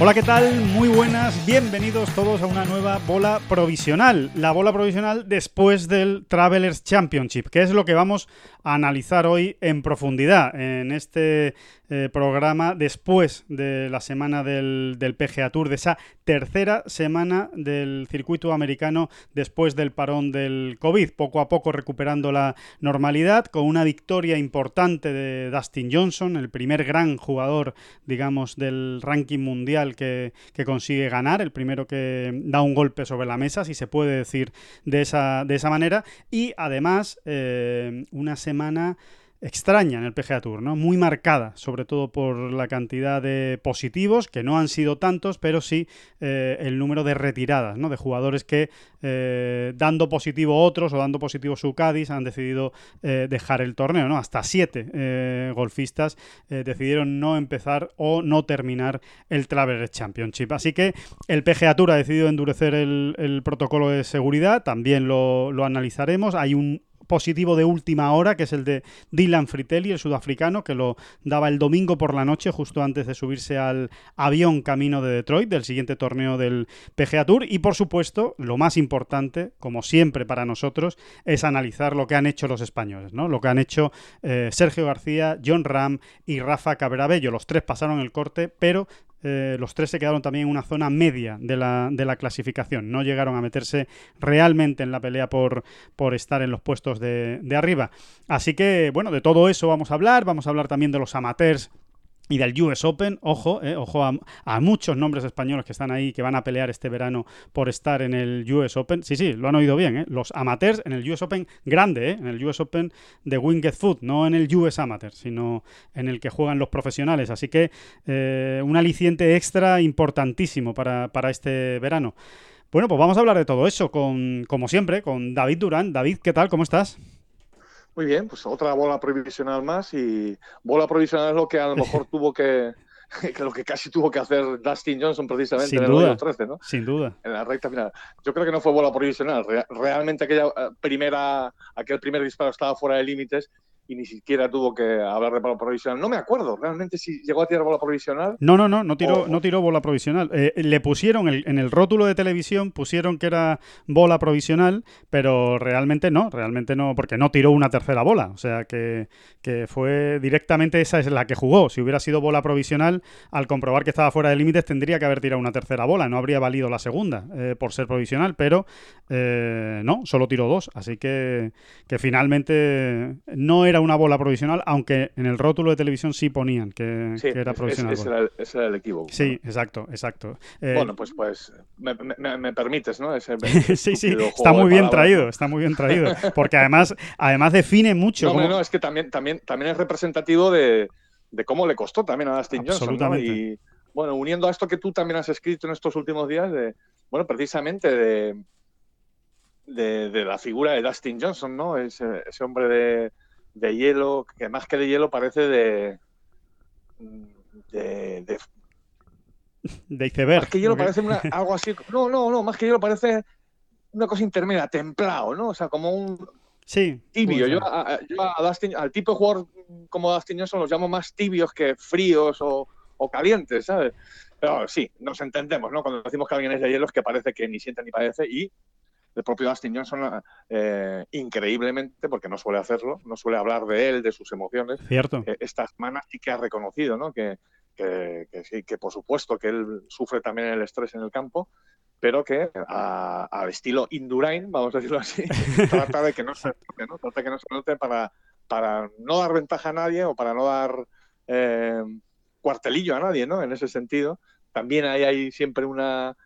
Hola, ¿qué tal? Muy buenas, bienvenidos todos a una nueva bola provisional. La bola provisional después del Travelers Championship, que es lo que vamos a analizar hoy en profundidad en este eh, programa después de la semana del, del PGA Tour, de esa tercera semana del circuito americano después del parón del COVID, poco a poco recuperando la normalidad, con una victoria importante de Dustin Johnson, el primer gran jugador, digamos, del ranking mundial que, que consigue ganar, el primero que da un golpe sobre la mesa, si se puede decir de esa, de esa manera, y además eh, una semana extraña en el PGA Tour, ¿no? Muy marcada, sobre todo por la cantidad de positivos, que no han sido tantos, pero sí eh, el número de retiradas, ¿no? De jugadores que eh, dando positivo otros o dando positivo su Cádiz han decidido eh, dejar el torneo, ¿no? Hasta siete golfistas decidieron no empezar o no terminar el Travelers Championship. Así que el PGA Tour ha decidido endurecer el, protocolo de seguridad, también lo analizaremos. Hay un positivo de última hora, que es el de Dylan Fritelli, el sudafricano, que lo daba el domingo por la noche, justo antes de subirse al avión camino de Detroit, del siguiente torneo del PGA Tour. Y por supuesto, lo más importante, como siempre para nosotros, es analizar lo que han hecho los españoles, ¿no? Lo que han hecho eh, Sergio García, John Ram y Rafa Cabrabello. Los tres pasaron el corte, pero eh, los tres se quedaron también en una zona media de la, de la clasificación. No llegaron a meterse realmente en la pelea por, por estar en los puestos de, de arriba. Así que, bueno, de todo eso vamos a hablar. Vamos a hablar también de los amateurs y del US Open, ojo, eh, ojo a, muchos nombres españoles que están ahí, que van a pelear este verano por estar en el US Open. Sí, sí, lo han oído bien, eh, los amateurs en el US Open grande, eh, en el US Open de Winged Foot, no en el US Amateur, sino en el que juegan los profesionales. Así que eh, un aliciente extra importantísimo para, para este verano. Bueno, pues vamos a hablar de todo eso, con, como siempre, con David Durán. David, ¿qué tal? ¿Cómo estás? Muy bien, pues otra bola provisional más y bola provisional es lo que a lo mejor tuvo que, que lo que casi tuvo que hacer Dustin Johnson precisamente Sin en el duda. hoyo 13, ¿no? Sin duda. En la recta final. Yo creo que no fue bola provisional. Re- realmente aquella eh, primera, aquel primer disparo estaba fuera de límites y ni siquiera tuvo que hablar de bola provisional. No me acuerdo realmente si llegó a tirar bola provisional. No, no, no, no tiró, no tiró bola provisional. Eh, le pusieron el- en el rótulo de televisión, pusieron que era bola provisional, pero realmente no, realmente no, porque no tiró una tercera bola. O sea que, que fue directamente esa es la que jugó. Si hubiera sido bola provisional, al comprobar que estaba fuera de límites, tendría que haber tirado una tercera bola. No habría valido la segunda eh, por ser provisional, pero eh, no, solo tiró dos. Así que, que finalmente no era una bola provisional, aunque en el rótulo de televisión sí ponían que, Sí, que era provisional. ese, era el, ese era el equívoco. Sí, exacto, exacto. Eh, Bueno, pues, pues me, me- me permites, ¿no? Ese sí, sí, está muy bien traído, está muy bien traído, porque además, además define mucho. No, cómo- no, es que también, también, también es representativo de, de cómo le costó también a Dustin Johnson. ¿no? Y bueno, uniendo a esto que tú también has escrito en estos últimos días, de, bueno, precisamente de, de, de la figura de Dustin Johnson, ¿no? Ese, ese hombre de, de hielo, que más que de hielo parece de. de, de- de iceberg. más que hielo parece una- algo así. No, no, no, más que hielo parece una cosa intermedia, templado, ¿no? O sea, como un, Sí. tibio. Yo, a, yo a Dustin- al tipo de jugador como Dustin Johnson los llamo más tibios que fríos o, o calientes, ¿sabes? Pero sí, nos entendemos, ¿no? Cuando decimos que alguien es de hielo es que parece que ni siente ni padece y el propio Dustin Johnson, eh, increíblemente, porque no suele hacerlo, no suele hablar de él, de sus emociones, Cierto. eh, esta semana sí que ha reconocido, ¿no? Que, que, que sí, que por supuesto que él sufre también el estrés en el campo, pero que al estilo Indurain, vamos a decirlo así, trata de que no se note, ¿no? Trata de que no se note para, para no dar ventaja a nadie o para no dar eh, cuartelillo a nadie, ¿no? En ese sentido. También ahí hay siempre una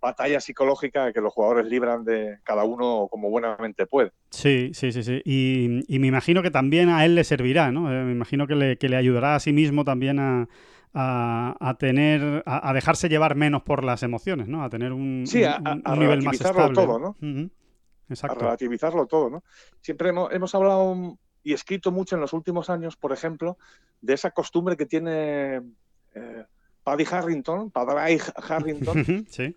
batalla psicológica que los jugadores libran de cada uno como buenamente puede. Sí, sí, sí, sí. Y, y me imagino que también a él le servirá, ¿no? Eh, me imagino que le, que le ayudará a sí mismo también a, a, a tener, a, a dejarse llevar menos por las emociones, ¿no? A tener un, Sí, a- un- un nivel más estable. todo, ¿no? Ujú. a Exacto. relativizarlo todo, ¿no? Siempre hemos, hemos hablado y escrito mucho en los últimos años, por ejemplo, de esa costumbre que tiene eh, Paddy Harrington, Paddy Harrington, Sí.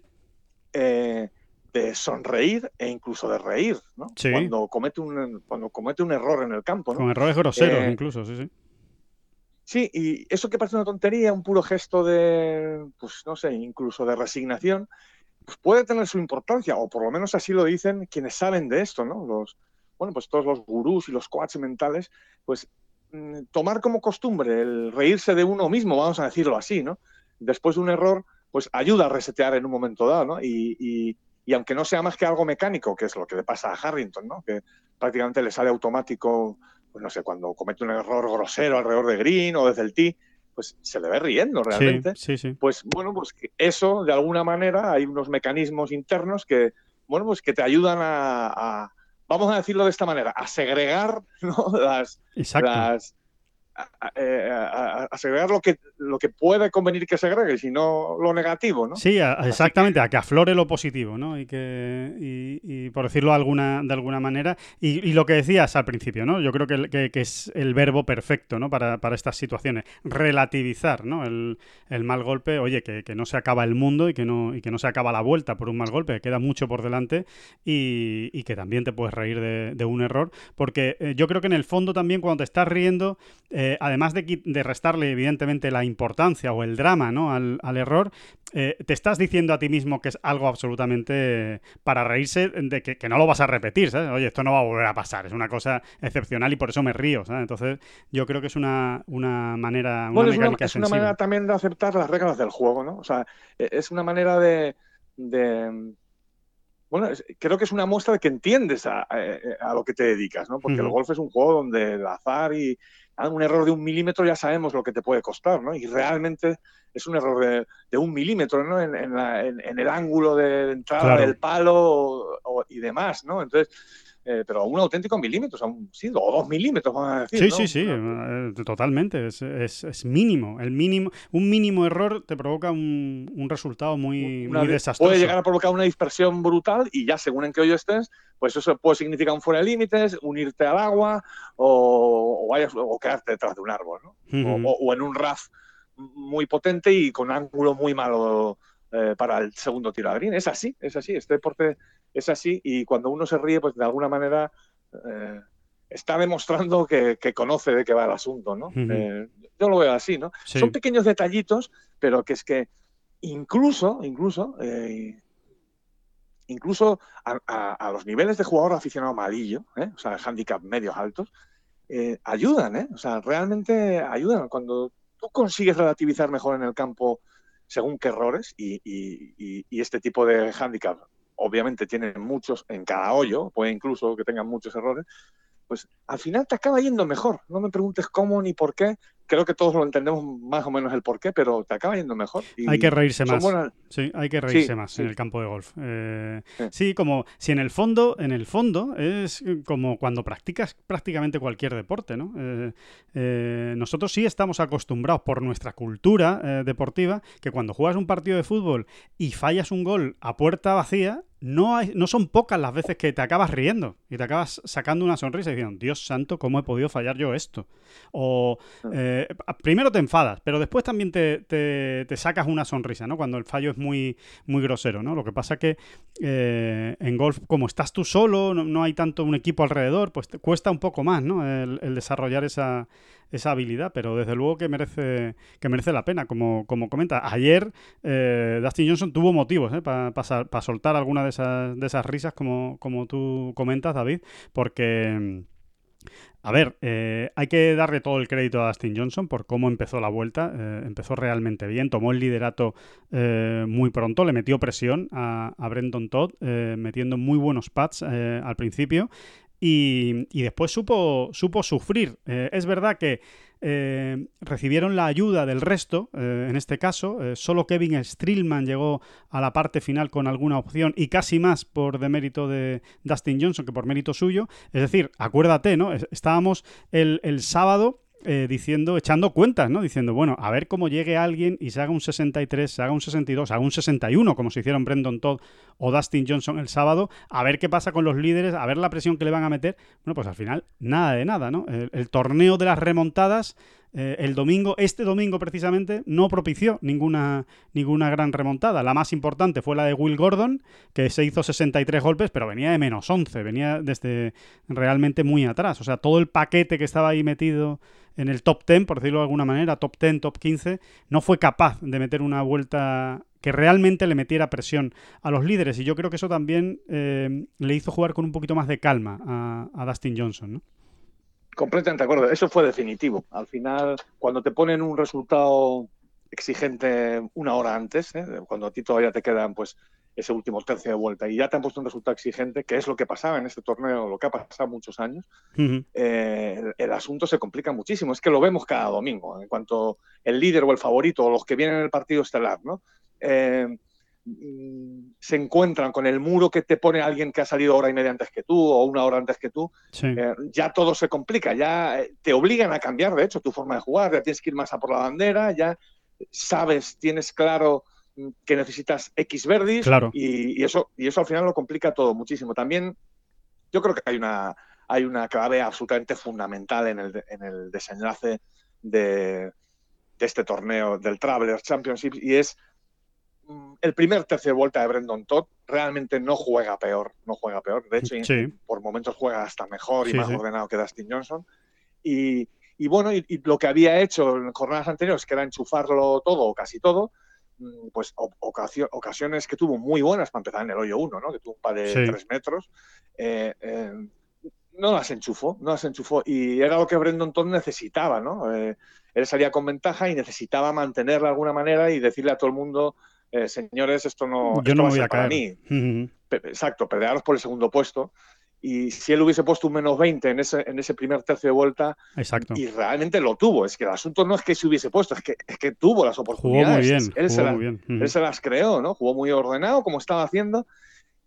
Eh, de sonreír e incluso de reír, ¿no? Sí. Cuando comete un cuando comete un error en el campo, ¿no? Con errores groseros Eh, incluso, sí, sí. Sí, y eso que parece una tontería, un puro gesto de, pues no sé, incluso de resignación, pues puede tener su importancia, o por lo menos así lo dicen quienes saben de esto, ¿no? Los, bueno, pues todos los gurús y los coaches mentales, pues mm, tomar como costumbre el reírse de uno mismo, vamos a decirlo así, ¿no? Después de un error, pues ayuda a resetear en un momento dado, ¿no? Y, y- y aunque no sea más que algo mecánico, que es lo que le pasa a Harrington, ¿no? Que prácticamente le sale automático pues no sé, cuando comete un error grosero alrededor de Green o desde el tee, pues se le ve riendo realmente. Sí, sí, sí. Pues bueno, pues eso de alguna manera hay unos mecanismos internos que, bueno, pues que te ayudan a, a- vamos a decirlo de esta manera, a segregar ¿no? las, Exacto. las a, a- eh, lo que lo que puede convenir que segregue, y no lo negativo, ¿no? Sí, a- exactamente, a que aflore lo positivo, ¿no? Y que, y, y por decirlo de alguna, de alguna manera, y, y lo que decías al principio, ¿no? Yo creo que, que- que es el verbo perfecto, ¿no? Para, para estas situaciones. Relativizar, ¿no? El, el mal golpe, oye, que, que no se acaba el mundo y que no, y que no se acaba la vuelta por un mal golpe, que queda mucho por delante y, y que también te puedes reír de, de un error, porque eh, yo creo que en el fondo también cuando te estás riendo, eh, además de, restarle evidentemente la importancia o el drama, ¿no? Al, al error, eh, te estás diciendo a ti mismo que es algo absolutamente para reírse de que, que no lo vas a repetir, ¿sabes? Oye, esto no va a volver a pasar, es una cosa excepcional y por eso me río, ¿sabes? Entonces, yo creo que es una, una manera, una Bueno, es una, es una manera también de aceptar las reglas del juego, ¿no? O sea, e- es una manera de. de- bueno, creo que es una muestra de que entiendes a, a- a lo que te dedicas, ¿no? Porque el golf es un juego donde el azar y un error de un milímetro ya sabemos lo que te puede costar, ¿no? Y realmente es un error de, de un milímetro, ¿no? En, en la- en- en el ángulo de entrada Claro. del palo o- o- y demás, ¿no? Entonces. eh, pero un auténtico milímetro, o sea, un- sí, o dos milímetros, vamos a decir. Sí, ¿no? sí, sí, Una- eh, totalmente. Es, es- es mínimo. El mínimo. Un mínimo error te provoca un, un resultado muy, una muy de- desastroso. puede llegar a provocar una dispersión brutal y ya según en qué hoyo estés, pues eso puede significar un fuera de límites, unirte al agua o, o vayas, o quedarte detrás de un árbol, ¿no? O- Ujú. o, o en un RAF muy potente y con ángulo muy malo eh, para el segundo tiro a green. Es así, es así, este deporte es así y cuando uno se ríe, pues de alguna manera eh, está demostrando que, que conoce de qué va el asunto, ¿no? Eh, yo lo veo así, ¿no? Sí. Son pequeños detallitos, pero que es que incluso, incluso, incluso a, a- a los niveles de jugador aficionado amarillo, o sea, handicap medios altos, ayudan, ¿eh? O sea, realmente ayudan. Cuando tú consigues relativizar mejor en el campo según qué errores, y, este tipo de handicap obviamente tienen muchos en cada hoyo, puede incluso que tengan muchos errores, pues al final te acaba yendo mejor. No me preguntes cómo ni por qué. Creo que todos lo entendemos más o menos el por qué, pero te acaba yendo mejor. Y Hay que reírse más. buenas- Sí, hay que reírse Sí, más sí. en el campo de golf. Eh, Sí. sí, como si en el fondo, en el fondo es como cuando practicas prácticamente cualquier deporte, ¿no? Eh, eh, nosotros sí estamos acostumbrados por nuestra cultura eh, deportiva que cuando juegas un partido de fútbol y fallas un gol a puerta vacía, no, hay, no son pocas las veces que te acabas riendo y te acabas sacando una sonrisa y diciendo, Dios santo, ¿cómo he podido fallar yo esto? O eh, primero te enfadas, pero después también te, te- sacas una sonrisa, ¿no? Cuando el fallo es muy, muy grosero, ¿no? Lo que pasa que eh, en golf, como estás tú solo, no, no hay tanto un equipo alrededor, pues te cuesta un poco más, ¿no? El, desarrollar esa, esa habilidad, pero desde luego que merece, que merece la pena, como, como comenta. Ayer eh, Dustin Johnson tuvo motivos para soltar alguna de esas, de esas risas, como, como tú comentas, David, porque... A ver, eh, hay que darle todo el crédito a Dustin Johnson por cómo empezó la vuelta. Eh, empezó realmente bien, tomó el liderato eh, muy pronto, le metió presión a, a Todd, metiendo muy buenos pads al principio. y, y después supo, supo sufrir. Es verdad que eh, recibieron la ayuda del resto, eh, en este caso. Eh, solo Kevin Strillman llegó a la parte final con alguna opción y casi más por demérito de Dustin Johnson que por mérito suyo. Es decir, acuérdate, ¿no? Es- Estábamos el, el sábado eh, diciendo, echando cuentas, ¿no? Diciendo, bueno, a ver cómo llegue alguien y se haga un 63, se haga un 62, se haga un 61, como se hicieron Brendan Todd o Dustin Johnson el sábado, a ver qué pasa con los líderes, a ver la presión que le van a meter. Bueno, pues al final, nada de nada, ¿no? El, el torneo de las remontadas, eh, el domingo, este domingo precisamente, no propició ninguna, ninguna gran remontada. La más importante fue la de Will Gordon, que se hizo 63 golpes, pero venía de menos 11, venía desde realmente muy atrás. O sea, todo el paquete que estaba ahí metido en el top 10, por decirlo de alguna manera, top 10, top 15, no fue capaz de meter una vuelta que realmente le metiera presión a los líderes. Y yo creo que eso también eh, le hizo jugar con un poquito más de calma a, a Dustin Johnson, ¿no? Completamente de acuerdo. Eso fue definitivo. Al final, cuando te ponen un resultado exigente una hora antes, ¿eh? cuando a ti todavía te quedan pues ese último tercio de vuelta y ya te han puesto un resultado exigente, que es lo que pasaba en este torneo, lo que ha pasado muchos años, eh, el, el asunto se complica muchísimo. Es que lo vemos cada domingo, en cuanto el líder o el favorito o los que vienen en el partido estelar, ¿no? Eh, se encuentran con el muro que te pone alguien que ha salido hora y media antes que tú o una hora antes que tú, Sí. eh, ya todo se complica, ya eh, te obligan a cambiar, de hecho, tu forma de jugar, ya tienes que ir más a por la bandera, ya sabes, tienes claro mm, que necesitas X verdis Claro. y, y eso, y eso al final lo complica todo muchísimo. También yo creo que hay una, hay una clave absolutamente fundamental en el, en el desenlace de, de este torneo del Travelers Championship y es el primer tercio de vuelta de Brendan Todd realmente no juega peor, no juega peor. De hecho, Sí. por momentos juega hasta mejor y Sí, más sí. ordenado que Dustin Johnson. Y, y bueno, y, y lo que había hecho en jornadas anteriores, que era enchufarlo todo o casi todo, mm, pues ocasio- ocasiones que tuvo muy buenas para empezar en el hoyo 1, ¿no? que tuvo un par de Sí. tres metros, eh, eh, no las enchufó, no las enchufó. Y era lo que Brendan Todd necesitaba, ¿no? Eh, él salía con ventaja y necesitaba mantenerla de alguna manera y decirle a todo el mundo, eh, señores, esto no, Yo esto no va me voy ser a para mí. Exacto, pelearos por el segundo puesto. Y si él hubiese puesto un menos 20 en ese, en ese primer tercio de vuelta, Exacto. y realmente lo tuvo, es que el asunto no es que se hubiese puesto, es que, es que tuvo las Jugó oportunidades. muy bien. Él, se Jugó las, muy bien. Él se las creó, ¿no? Jugó muy ordenado, como estaba haciendo.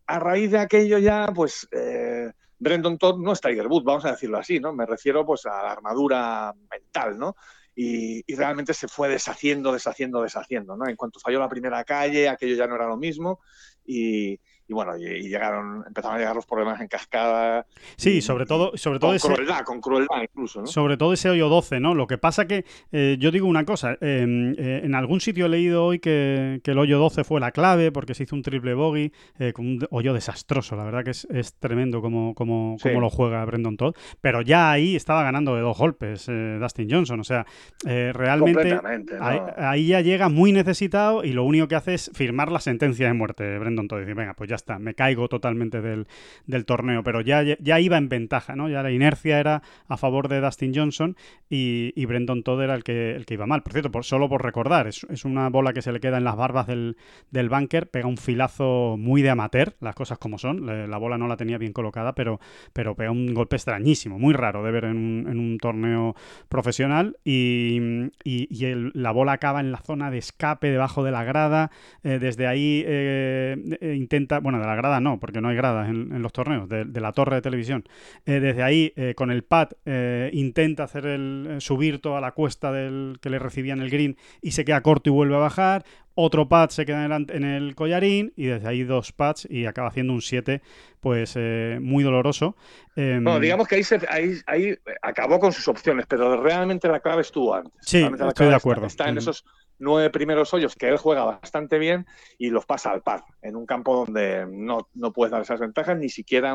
A raíz de aquello ya, pues, eh, Brendan Todd no es Tiger Woods, vamos a decirlo así, ¿no? Me refiero, pues, a la armadura mental, ¿no? Y, realmente se fue deshaciendo, deshaciendo, deshaciendo, ¿no? En cuanto falló la primera calle, aquello ya no era lo mismo y, y bueno, y, llegaron, empezaron a llegar los problemas en cascada. Sí, y- sobre todo, sobre todo con ese, crueldad, con crueldad incluso, ¿no? Sobre todo ese hoyo 12, ¿no? Lo que pasa que eh, yo digo una cosa, eh, eh, en algún sitio he leído hoy que, que el hoyo 12 fue la clave porque se hizo un triple bogey eh, con un hoyo desastroso, la verdad que es, es tremendo como, como, Sí. como lo juega Brendan Todd, pero ya ahí estaba ganando de dos golpes eh, Dustin Johnson, o sea, eh, realmente ¿no? ahí, ahí ya llega muy necesitado y lo único que hace es firmar la sentencia de muerte, Brendan Todd, y decir, venga, pues ya está, me caigo totalmente del, del torneo, pero ya, ya iba en ventaja, ¿no? Ya la inercia era a favor de Dustin Johnson y, y Brendan Todd era el que, el que iba mal. Por cierto, solo por recordar, es, es una bola que se le queda en las barbas del, del bunker, pega un filazo muy de amateur, las cosas como son, la bola no la tenía bien colocada, pero, pero pega un golpe extrañísimo, muy raro de ver en un, en un torneo profesional y, y- la bola acaba en la zona de escape debajo de la grada, eh, desde ahí eh, eh, intenta, bueno, de la grada no, porque no hay gradas en, los torneos, de, la torre de televisión. Eh, desde ahí, eh, con el pad, eh, intenta hacer el subir toda la cuesta del que le recibía en el green y se queda corto y vuelve a bajar. Otro pad se queda en el, en el collarín y desde ahí dos pads y acaba haciendo un 7, pues eh, muy doloroso. Em, Bueno, digamos que ahí, se, ahí, ahí acabó con sus opciones, pero realmente la clave estuvo antes. Sí, estoy clave de acuerdo. Está, en Ujú. esos nueve primeros hoyos que él juega bastante bien y los pasa al par, en un campo donde no, no puedes dar esas ventajas, ni siquiera,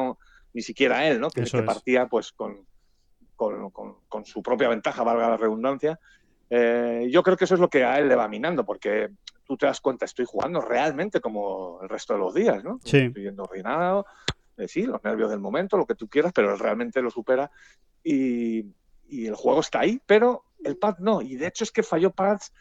ni siquiera él, ¿no? Que, que partía pues con, con, con- con su propia ventaja, valga la redundancia. Eh, yo creo que eso es lo que a él le va minando, porque tú te das cuenta, estoy jugando realmente como el resto de los días, ¿no? Sí. Estoy yendo ordenado, eh, sí, los nervios del momento, lo que tú quieras, pero él realmente lo supera y, y el juego está ahí, pero el pad no. Y de hecho es que falló pads,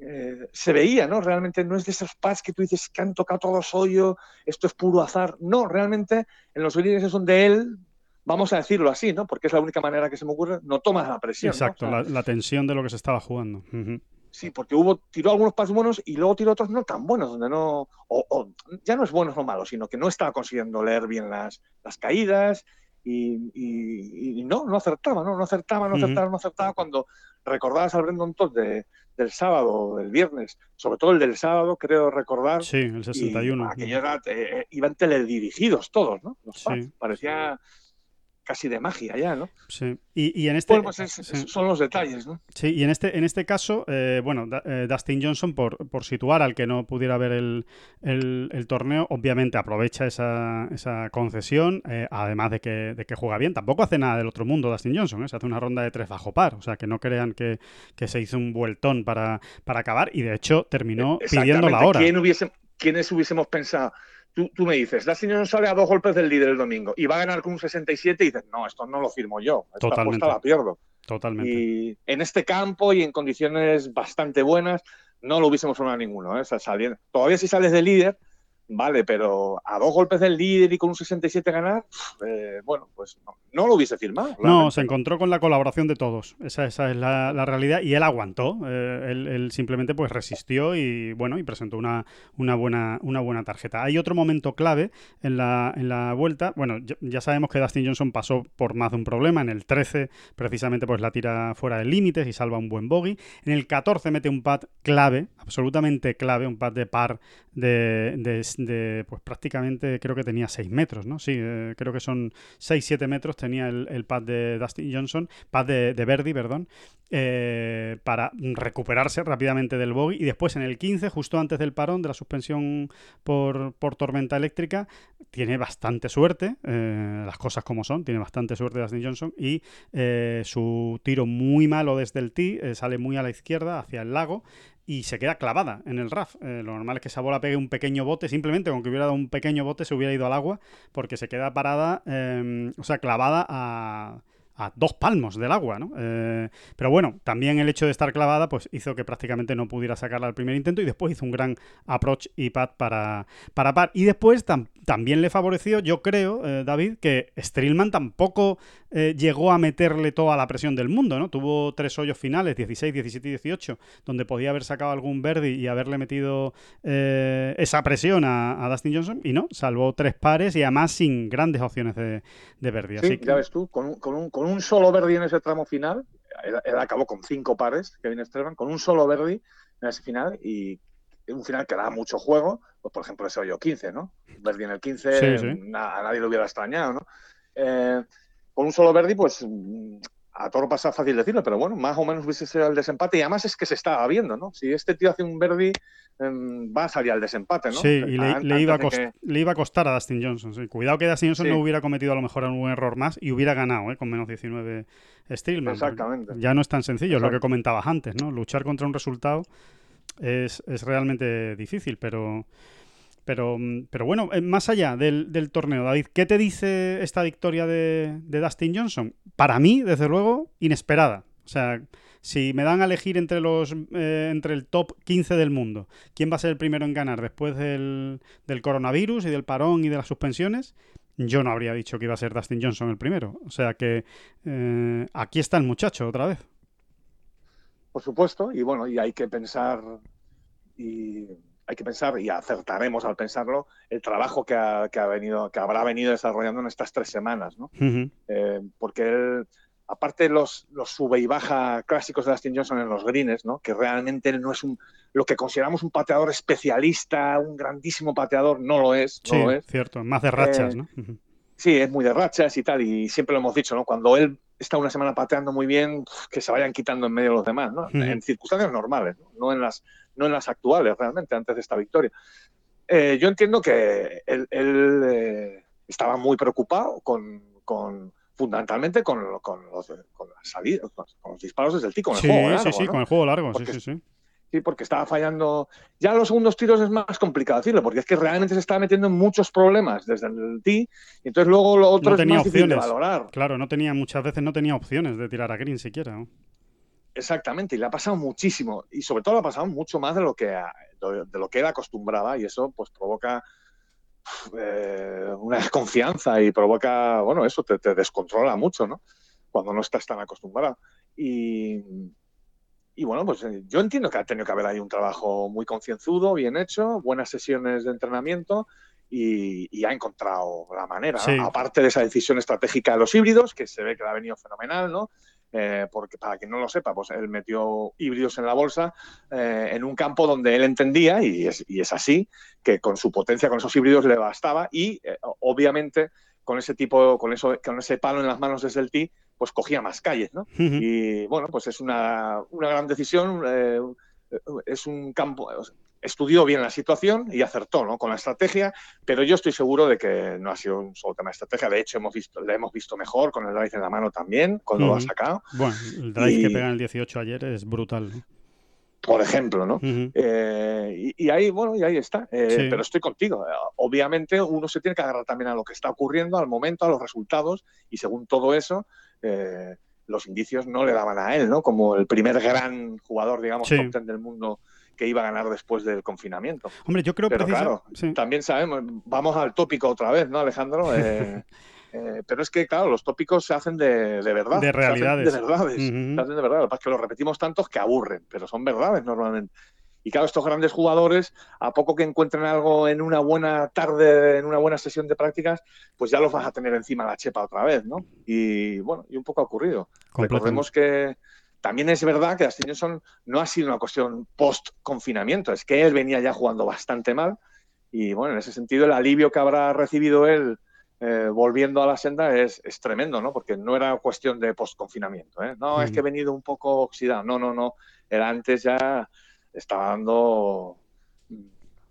eh, se veía, ¿no? Realmente no es de esos pads que tú dices que han tocado todos hoyo, esto es puro azar. No, realmente en los greens es donde él vamos a decirlo así, ¿no? Porque es la única manera que se me ocurre, no tomas la presión. ¿no? Exacto, O sea, la, la tensión de lo que se estaba jugando. Ujú. Sí, porque hubo, tiró algunos pasos buenos y luego tiró otros no tan buenos, donde no, o, o ya no es buenos o malos, sino que no estaba consiguiendo leer bien las, las caídas y, y- y no, no acertaba, ¿no? No acertaba, no acertaba, no acertaba. Cuando recordabas al Brendan Todd de, del sábado, del viernes, sobre todo el del sábado, creo recordar, Sí, el y 61. aquello era, eh, iban teledirigidos todos, ¿no? Los Sí. Parecía casi de magia ya, ¿no? Sí. Y, y en este. Pues es- sí. son los detalles, ¿no? Sí, y en este, en este caso, eh, bueno, Da- eh, Dustin Johnson, por, por situar al que no pudiera ver el, el- el torneo, obviamente aprovecha esa, esa concesión, eh, además de que, de que juega bien. Tampoco hace nada del otro mundo Dustin Johnson, ¿eh? se hace una ronda de tres bajo par, o sea, que no crean que, que se hizo un vueltón para, para acabar, y de hecho terminó pidiendo la hora. ¿Quién hubiese, ¿Quiénes hubiésemos pensado? Tú, tú me dices, Dustin Johnson sale a dos golpes del líder el domingo y va a ganar con un 67 y dices, no, esto no lo firmo yo, esta Totalmente. apuesta la pierdo. Totalmente. Y en este campo y en condiciones bastante buenas, no lo hubiésemos firmado ninguno. ¿eh? O sea, saliendo- Todavía si sales de líder, vale, pero a dos golpes del líder y con un 67 ganar, eh, bueno, pues no, no lo hubiese firmado. No, se encontró con la colaboración de todos. Esa, esa es la, la realidad. Y él aguantó. eh, él, él simplemente pues resistió y bueno, y presentó una, una, buena, una buena tarjeta. Hay otro momento clave en la, en la vuelta. Bueno, ya, ya sabemos que Dustin Johnson pasó por más de un problema. En el 13, precisamente, pues la tira fuera de límites y salva un buen bogey. En el 14 mete un pad clave, absolutamente clave, un pad de par de, de- de, pues prácticamente creo que tenía 6 metros, ¿no? Sí, eh, creo que son 6-7 metros tenía el, el pad de Dustin Johnson, pad de, de Verdi, perdón, eh, para recuperarse rápidamente del bogey. Y después en el 15, justo antes del parón de la suspensión por, por tormenta eléctrica, tiene bastante suerte, eh, las cosas como son, tiene bastante suerte Dustin Johnson y su tiro muy malo desde el tee sale muy a la izquierda hacia el lago y se queda clavada en el RAF. Eh, lo normal es que esa bola pegue un pequeño bote, simplemente con que hubiera dado un pequeño bote se hubiera ido al agua porque se queda parada, eh, o sea, clavada a, a dos palmos del agua, ¿no? Eh, pero bueno, también el hecho de estar clavada pues hizo que prácticamente no pudiera sacarla al primer intento y después hizo un gran approach y pad para, para par. Y después tam- también le favoreció, yo creo, eh, David, que Strillman tampoco eh, llegó a meterle toda la presión del mundo, ¿no? Tuvo tres hoyos finales, 16, 17 y 18, donde podía haber sacado algún verde y haberle metido eh, esa presión a, a Dustin Johnson y no, salvó tres pares y además sin grandes opciones de, de verde. Sí, Así que- ya ves tú, con un, con un, con un solo Verdi en ese tramo final, él, él acabó con cinco pares, Kevin Streelman, con un solo Verdi en ese final y un final que daba mucho juego, pues por ejemplo ese hoyo 15, ¿no? Verdi en el 15, Sí, sí. na- a nadie lo hubiera extrañado, ¿no? Eh, con un solo Verdi, pues mm, a toro pasa fácil decirlo, pero bueno, más o menos hubiese sido el desempate y además es que se estaba viendo, ¿no? Si este tío hace un Verdi, em, va a salir al desempate, ¿no? Sí, y le, iba a le iba costar a Dustin Johnson. sí. Cuidado que Dustin Johnson Sí. no hubiera cometido a lo mejor algún error más y hubiera ganado ¿eh? con menos 19 Steelman. Exactamente. Ya no es tan sencillo, es lo que comentabas antes, ¿no? Luchar contra un resultado es, es realmente difícil, pero, pero, mm, pero bueno, eh, más allá del, torneo, David, ¿qué te dice esta victoria de, de Dustin Johnson? Para mí, desde luego, inesperada. O sea, si me dan a elegir entre los eh, entre el top 15 del mundo, ¿quién va a ser el primero en ganar después del, del coronavirus y del parón y de las suspensiones? Yo no habría dicho que iba a ser Dustin Johnson el primero. O sea que eh, aquí está el muchacho otra vez. por supuesto, y bueno, y hay que pensar y hay que pensar y acertaremos al pensarlo el trabajo que, ha, que ha venido, que habrá venido desarrollando en estas tres semanas, ¿no? Eh, porque él, aparte de los, los sube y baja clásicos de Dustin Johnson en los greens, ¿no? Que realmente él no es un lo que consideramos un pateador especialista, un grandísimo pateador, no lo es, no Sí, lo es. cierto, más de rachas, Eh, ¿no? Sí, es muy de rachas y tal, y siempre lo hemos dicho, ¿no? Cuando él está una semana pateando muy bien, que se vayan quitando en medio los demás, ¿no? Ujú. En circunstancias normales, ¿no? No en las, no en las actuales, realmente, antes de esta victoria. Eh, yo entiendo que él, él, eh, estaba muy preocupado con, con- fundamentalmente con, con los, con las salidas, con, los disparos desde el tee, con el Sí, juego sí, largo, sí, ¿no? con el juego largo, Porque sí, sí, sí. Sí, porque estaba fallando. Ya los segundos tiros es más complicado decirlo, porque es que realmente se estaba metiendo en muchos problemas desde el tee, y entonces luego lo otro No es tenía difícil de valorar. Claro, no tenía, muchas veces no tenía opciones de tirar a green siquiera. ¿no? Exactamente, y le ha pasado muchísimo, y sobre todo le ha pasado mucho más de lo que, de lo que él acostumbraba, y eso pues provoca eh, una desconfianza y provoca, bueno, eso te, te, descontrola mucho, ¿no? Cuando no estás tan acostumbrado. Y, y bueno, pues eh, yo entiendo que ha tenido que haber ahí un trabajo muy concienzudo, bien hecho, buenas sesiones de entrenamiento y, y ha encontrado la manera. Aparte de esa decisión estratégica de los híbridos, que se ve que le ha venido fenomenal, ¿no? Eh, porque para quien no lo sepa, pues él metió híbridos en la bolsa eh, en un campo donde él entendía, y es, y es, así, que con su potencia, con esos híbridos le bastaba, y eh, obviamente con ese tipo, con eso, con ese palo en las manos desde el tee, pues cogía más calles, ¿no? Uh -huh. Y bueno, pues es una, una gran decisión, eh, es un campo, estudió bien la situación y acertó ¿no? con la estrategia, pero yo estoy seguro de que no ha sido un solo tema de estrategia. De hecho, hemos visto, le hemos visto mejor con el drive en la mano también, cuando uh lo -huh. ha sacado. Bueno, el drive y... que pega en el 18 ayer es brutal. Por ejemplo, ¿no? Uh -huh. eh, y, y, ahí, bueno, y ahí está. Eh, sí. Pero estoy contigo. Obviamente, uno se tiene que agarrar también a lo que está ocurriendo, al momento, a los resultados, y según todo eso, eh, los indicios no le daban a él, ¿no? Como el primer gran jugador, digamos, sí. top ten del mundo que iba a ganar después del confinamiento. Hombre, yo creo que. Pero claro, sí. también sabemos, vamos al tópico otra vez, ¿no, Alejandro? Eh, pero es que, claro, los tópicos se hacen de, de verdad. De realidades. de verdades. Uh -huh. Se hacen de verdad. Lo que pasa es que los repetimos tantos que aburren, pero son verdades normalmente. Y claro, estos grandes jugadores, a poco que encuentren algo en una buena tarde, en una buena sesión de prácticas, pues ya los vas a tener encima la chepa otra vez, ¿no? Y bueno, y un poco ha ocurrido. Recordemos que también es verdad que Dustin Johnson no ha sido una cuestión post-confinamiento, es que él venía ya jugando bastante mal y bueno, en ese sentido el alivio que habrá recibido él eh, volviendo a la senda es, es, tremendo, ¿no? Porque no era cuestión de post-confinamiento, ¿eh? No, mm. es que he venido un poco oxidado, no, no, no, era antes ya estaba dando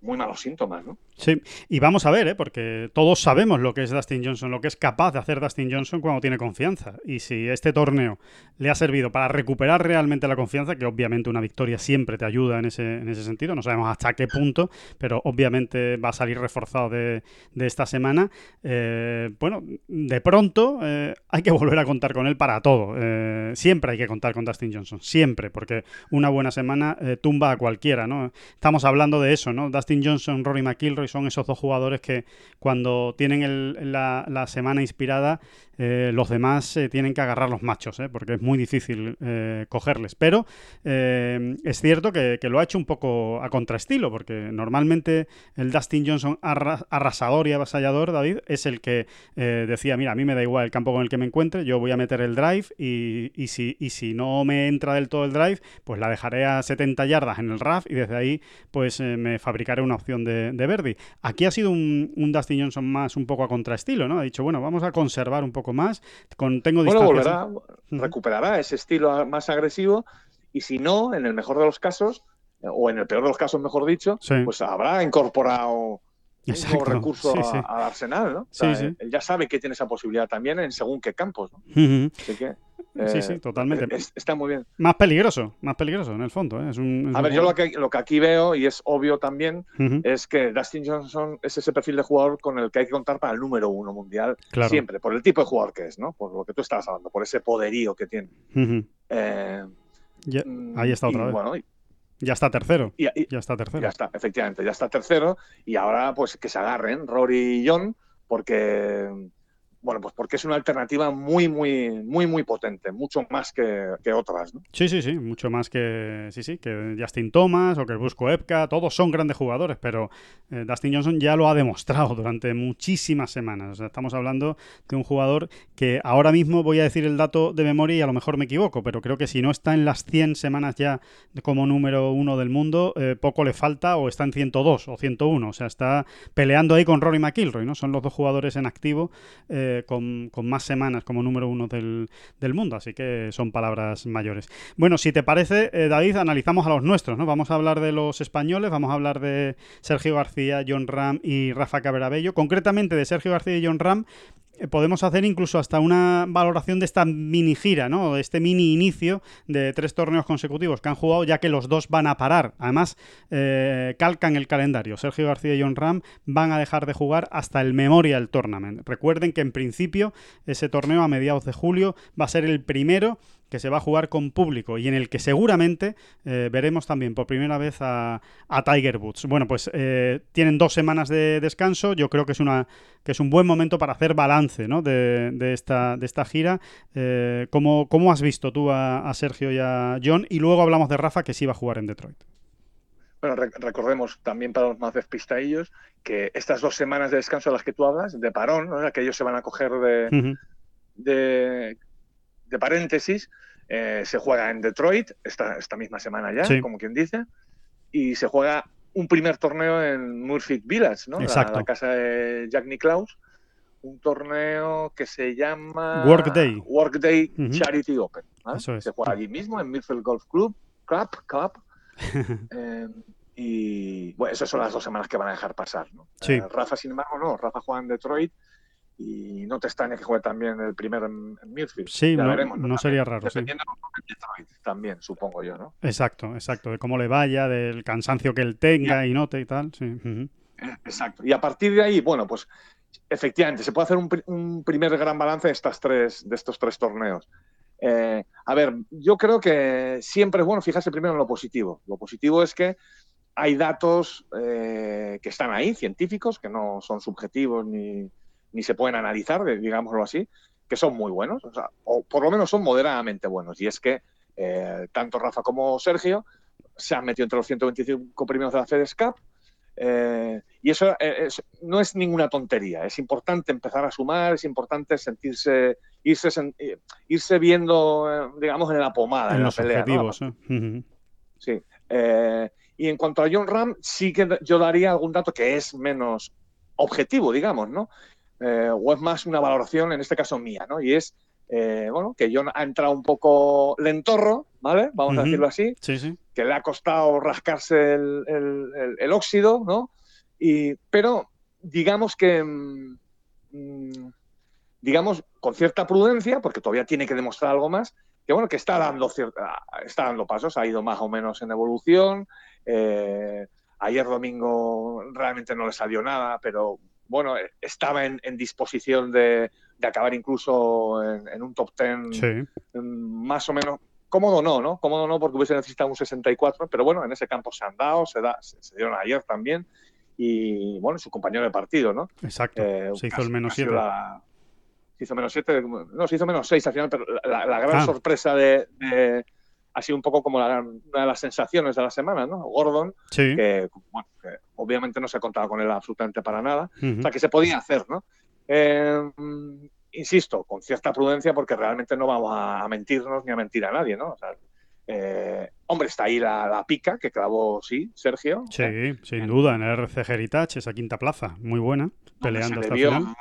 muy malos síntomas, ¿no? Sí, y vamos a ver, ¿eh? porque todos sabemos lo que es Dustin Johnson, lo que es capaz de hacer Dustin Johnson cuando tiene confianza. Y si este torneo le ha servido para recuperar realmente la confianza, que obviamente una victoria siempre te ayuda en ese, en ese sentido, no sabemos hasta qué punto, pero obviamente va a salir reforzado de, de esta semana, eh, bueno, de pronto eh, hay que volver a contar con él para todo. Eh, siempre hay que contar con Dustin Johnson, siempre, porque una buena semana eh, tumba a cualquiera, ¿no? Estamos hablando de eso, ¿no? Dustin Johnson, Rory McIlroy son esos dos jugadores que cuando tienen la, semana inspirada, eh, los demás eh, tienen que agarrar los machos, ¿eh? porque es muy difícil eh, cogerles. Pero es cierto que, lo ha hecho un poco a contraestilo, porque normalmente el Dustin Johnson arras arrasador y avasallador, David, es el que decía, mira, a mí me da igual el campo con el que me encuentre, yo voy a meter el drive y, y, si, y si no me entra del todo el drive, pues la dejaré a 70 yardas en el RAF y desde ahí pues me fabricaré una opción de, de Verdi. Aquí ha sido un, un, Dustin Johnson más un poco a contraestilo, ¿no? Ha dicho, bueno, vamos a conservar un poco más. Con, tengo bueno, volverá, recuperará ese estilo más agresivo y si no, en el mejor de los casos, o en el peor de los casos, mejor dicho, sí. pues habrá incorporado Exacto. un recurso sí, sí. A, al arsenal, ¿no? O sea, él, él, ya sabe que tiene esa posibilidad también en según qué campos, ¿no? Uh -huh. Así que eh, sí, sí, totalmente. Es, está muy bien. Más peligroso, más peligroso en el fondo. ¿eh? Es un, es a un ver, yo lo que, lo que, aquí veo, y es obvio también, uh -huh. es que Dustin Johnson es ese perfil de jugador con el que hay que contar para el número uno mundial claro. siempre, por el tipo de jugador que es, ¿no? Por lo que tú estabas hablando, por ese poderío que tiene. Uh -huh. eh, ya, ahí está otra y, vez. Bueno, ya está tercero. Y, ya está tercero. Ya está, efectivamente, ya está tercero. Y ahora, pues que se agarren Rory y John, porque bueno, pues porque es una alternativa muy, muy, muy, muy potente, mucho más que, otras. Sí, sí, sí, mucho más que, sí, sí, que Justin Thomas o que Busco Epka, todos son grandes jugadores, pero eh, Dustin Johnson ya lo ha demostrado durante muchísimas semanas. O sea, estamos hablando de un jugador que ahora mismo voy a decir el dato de memoria y a lo mejor me equivoco, pero creo que si no está en las 100 semanas ya como número uno del mundo, eh, poco le falta o está en 102 o 101, o sea, está peleando ahí con Rory McIlroy, ¿no? Son los dos jugadores en activo. Eh, con, más semanas como número uno del, del, mundo, así que son palabras mayores. Bueno, si te parece, eh, David, analizamos a los nuestros, ¿no? Vamos a hablar de los españoles, vamos a hablar de Sergio García, John Ram y Rafa Caberabello, concretamente de Sergio García y John Ram, eh, podemos hacer incluso hasta una valoración de esta mini gira, ¿no? De este mini inicio de tres torneos consecutivos que han jugado, ya que los dos van a parar. Además, eh, calcan el calendario. Sergio García y John Ram van a dejar de jugar hasta el Memorial Tournament. Recuerden que en principio ese torneo a mediados de julio va a ser el primero que se va a jugar con público y en el que seguramente eh, veremos también por primera vez a, Tiger Woods. Bueno, pues eh, tienen dos semanas de descanso, yo creo que es, una, que es un buen momento para hacer balance ¿no? de, de esta, de esta gira. Eh, ¿cómo, cómo has visto tú a, a Sergio y a John? Y luego hablamos de Rafa, que sí va a jugar en Detroit. Bueno, re- recordemos también para los más despistadillos que estas dos semanas de descanso de las que tú hablas, de parón, ¿no? que ellos se van a coger de, de, de paréntesis, eh, se juega en Detroit esta, esta misma semana ya, Sí. como quien dice, y se juega un primer torneo en Murphy Village, ¿no? La- casa de Jack Nicklaus, un torneo que se llama Workday. Charity Open. ¿vale? Eso es. Se juega allí mismo en Mirfield Golf Club, Club, Club. Eh, y bueno, esas son las dos semanas que van a dejar pasar. ¿no? Sí. Eh, Rafa, sin embargo, no. Rafa juega en Detroit y no te extraña que juegue también el primero en, Mirfield. Sí, no, veremos, no sería raro, sí. Dependiendo de Detroit también, supongo yo, ¿no? Exacto, exacto, de cómo le vaya, del cansancio que él tenga y note y tal. Sí. Exacto. Y a partir de ahí, bueno, pues efectivamente, se puede hacer un, un primer gran balance de, estas tres, de estos tres torneos. Eh, a ver, yo creo que siempre es bueno fijarse primero en lo positivo. Lo positivo es que hay datos eh, que están ahí, científicos, que no son subjetivos ni, ni se pueden analizar, digámoslo así, que son muy buenos, o, sea, o por lo menos son moderadamente buenos. Y es que eh, tanto Rafa como Sergio se han metido entre los 125 primeros de la FedEx Cup. Eh, y eso eh, es- no es ninguna tontería. Es importante empezar a sumar, es importante sentirse, irse, eh, irse viendo, digamos, en la pomada, en, en la los pelea. ¿no? objetivos. ¿eh? Sí. Eh, y en cuanto a John Ram, sí que yo daría algún dato que es menos objetivo, digamos, ¿no? O es más una valoración, en este caso mía, ¿no? Y es, eh, bueno, que John ha entrado un poco lentorro, ¿vale? Vamos a decirlo así, Sí, sí. Que le ha costado rascarse el, el- el- el óxido, ¿no? Y, pero digamos que, mm, mm, digamos, con cierta prudencia, porque todavía tiene que demostrar algo más, que bueno, que está dando, cierta, está dando pasos, ha ido más o menos en evolución. eh, ayer domingo realmente no le salió nada, pero bueno, estaba en, en disposición de, de acabar incluso en, en un top ten Sí. más o menos cómodo no, ¿no? Cómodo no porque hubiese necesitado un 64, pero bueno, en ese campo se han dado, se, da, se, se dieron ayer también y bueno, su compañero de partido, ¿no? Exacto. Eh, se hizo casi- el menos casi 7. la- Se hizo menos 7, no, se hizo menos 6 al final, pero la, gran Ah. sorpresa de, de- ha sido un poco como la- una de las sensaciones de la semana, ¿no? Gordon, Sí. que, bueno, que obviamente no se ha contado con él absolutamente para nada, o sea, que se podía hacer, ¿no? Eh, insisto, con cierta prudencia, porque realmente no vamos a, mentirnos ni a mentir a nadie, ¿no? O sea, eh, hombre, está ahí la, la pica que clavó, sí, Sergio. Sí, ¿eh? sin duda, en el RC Heritage, esa quinta plaza, muy buena, peleando hasta el vio, final.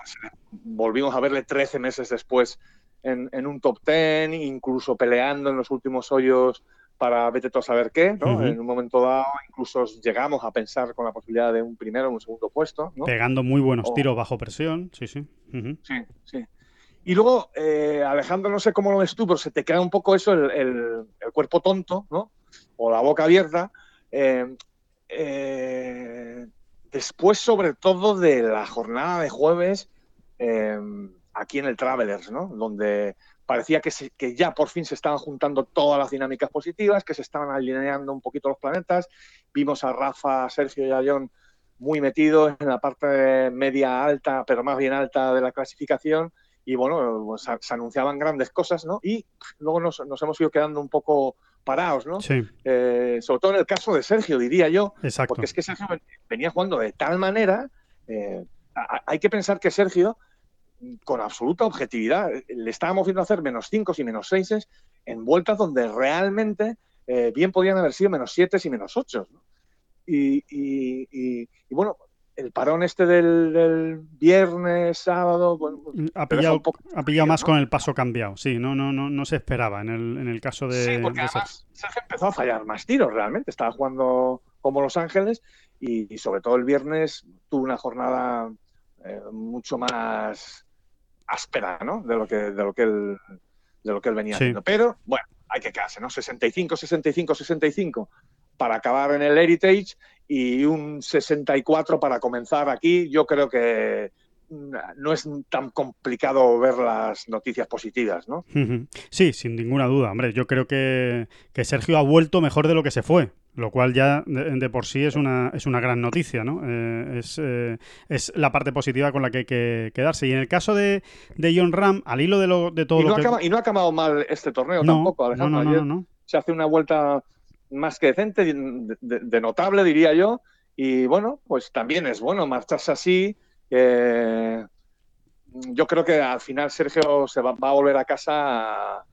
volvimos a verle 13 meses después en, en un top 10, incluso peleando en los últimos hoyos para vete tú a saber qué, ¿no? En un momento dado, incluso llegamos a pensar con la posibilidad de un primero o un segundo puesto, ¿no? Pegando muy buenos tiros bajo presión, sí, sí. Sí, sí. Y luego, eh, Alejandro, no sé cómo lo ves tú, pero se te queda un poco eso, el, el- cuerpo tonto, ¿no? O la boca abierta. Eh, eh, después, sobre todo, de la jornada de jueves eh, aquí en el Travelers, ¿no? Donde parecía que, se- que ya por fin se estaban juntando todas las dinámicas positivas, que se estaban alineando un poquito los planetas. Vimos a Rafa, a Sergio y a John muy metidos en la parte media alta, pero más bien alta de la clasificación. Y bueno, pues, se, anunciaban grandes cosas, ¿no? Y luego nos, nos hemos ido quedando un poco parados, ¿no? Sí, Eh, sobre todo en el caso de Sergio, diría yo, exacto. porque es que Sergio venía jugando de tal manera. eh, a- hay que pensar que Sergio, con absoluta objetividad, le estábamos viendo hacer menos 5 y menos 6 en vueltas donde realmente eh, bien podían haber sido menos 7 y menos 8. Y, y- y- y bueno, el parón este del, del viernes, sábado, bueno, pues, Ha pillado, poco ha pillado más ¿no? con el paso cambiado, sí, no, no, no, no se esperaba en el, en el caso de, Sí, porque de además Sergio empezó a fallar más tiros realmente. Estaba jugando como Los Ángeles y, y sobre todo el viernes tuvo una jornada eh, mucho más áspera, ¿no? De lo que, de lo que él, de lo que él venía Sí. haciendo. Pero bueno, hay que quedarse, ¿no? 65, 65, 65 para acabar en el Heritage y un 64 para comenzar aquí. Yo creo que no es tan complicado ver las noticias positivas, ¿no? Sí, sin ninguna duda. Hombre, yo creo que, que Sergio ha vuelto mejor de lo que se fue lo cual ya de, por sí es una, es una gran noticia, ¿no? Eh, es, eh, es, la parte positiva con la que hay que quedarse. Y en el caso de, de John Ram, al hilo de, lo, de todo y no lo que... Acaba, y no ha acabado mal este torneo tampoco, Alejandro. No, no, se hace una vuelta más que decente, de, de, notable, diría yo. Y bueno, pues también es bueno marcharse así. Eh, yo creo que al final Sergio se va, va a volver a casa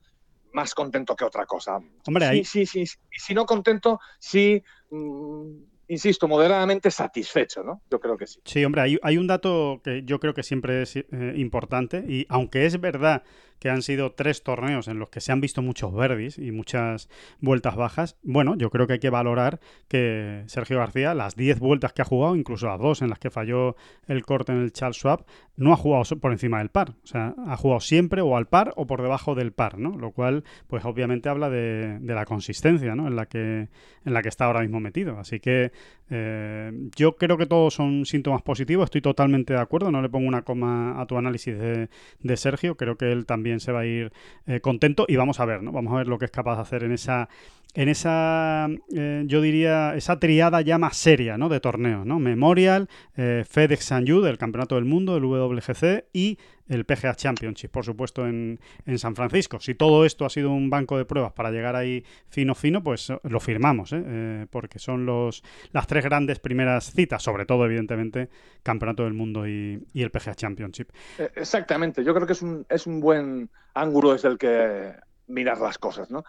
más contento que otra cosa. Hombre, sí, ahí... sí, sí, sí. Si no contento, sí, mmm, insisto, moderadamente satisfecho, ¿no? Yo creo que sí. Sí, hombre, hay, un dato que yo creo que siempre es eh, importante y aunque es verdad que han sido tres torneos en los que se han visto muchos verdis y muchas vueltas bajas, bueno, yo creo que hay que valorar que Sergio García, las 10 vueltas que ha jugado, incluso las dos en las que falló el corte en el Charles Schwab, no ha jugado por encima del par. O sea, ha jugado siempre o al par o por debajo del par, ¿no? Lo cual, pues obviamente habla de, la consistencia. En la, que, en la que está ahora mismo metido. Así que eh, yo creo que todos son síntomas positivos, estoy totalmente de acuerdo, no le pongo una coma a tu análisis de, Sergio, creo que él también se va a ir eh, contento y vamos a ver, ¿no? Vamos a ver lo que es capaz de hacer en esa, en esa, eh, yo diría, esa triada ya más seria, ¿no? De torneos, ¿no? Memorial, FedEx San del Campeonato del Mundo, del WGC y el PGA Championship, por supuesto, en, en, San Francisco. Si todo esto ha sido un banco de pruebas para llegar ahí fino, fino, pues lo firmamos, ¿eh? Eh, porque son los, las tres grandes primeras citas, sobre todo, evidentemente, Campeonato del Mundo y, y el PGA Championship. Eh, exactamente, yo creo que es un, es un buen ángulo desde el que mirar las cosas, ¿no?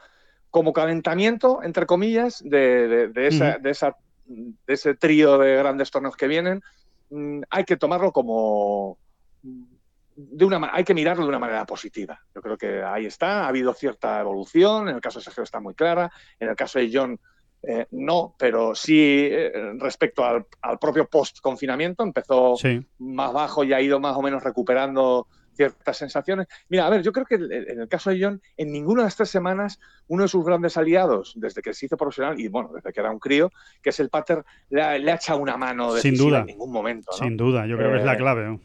Como calentamiento, entre comillas, de, de, de esa, uh -huh. de, esa, de ese trío de grandes torneos que vienen, mmm, hay que tomarlo como de una, hay que mirarlo de una manera positiva. Yo creo que ahí está, ha habido cierta evolución, en el caso de Sergio está muy clara, en el caso de John eh, no, pero sí eh, respecto al, al propio post-confinamiento, empezó sí. más bajo y ha ido más o menos recuperando ciertas sensaciones. Mira, a ver, yo creo que en el caso de John, en ninguna de tres semanas, uno de sus grandes aliados, desde que se hizo profesional y bueno, desde que era un crío, que es el Pater, le ha, le ha echado una mano Sin duda. en ningún momento. ¿no? Sin duda, yo creo eh, que es la clave. ¿no?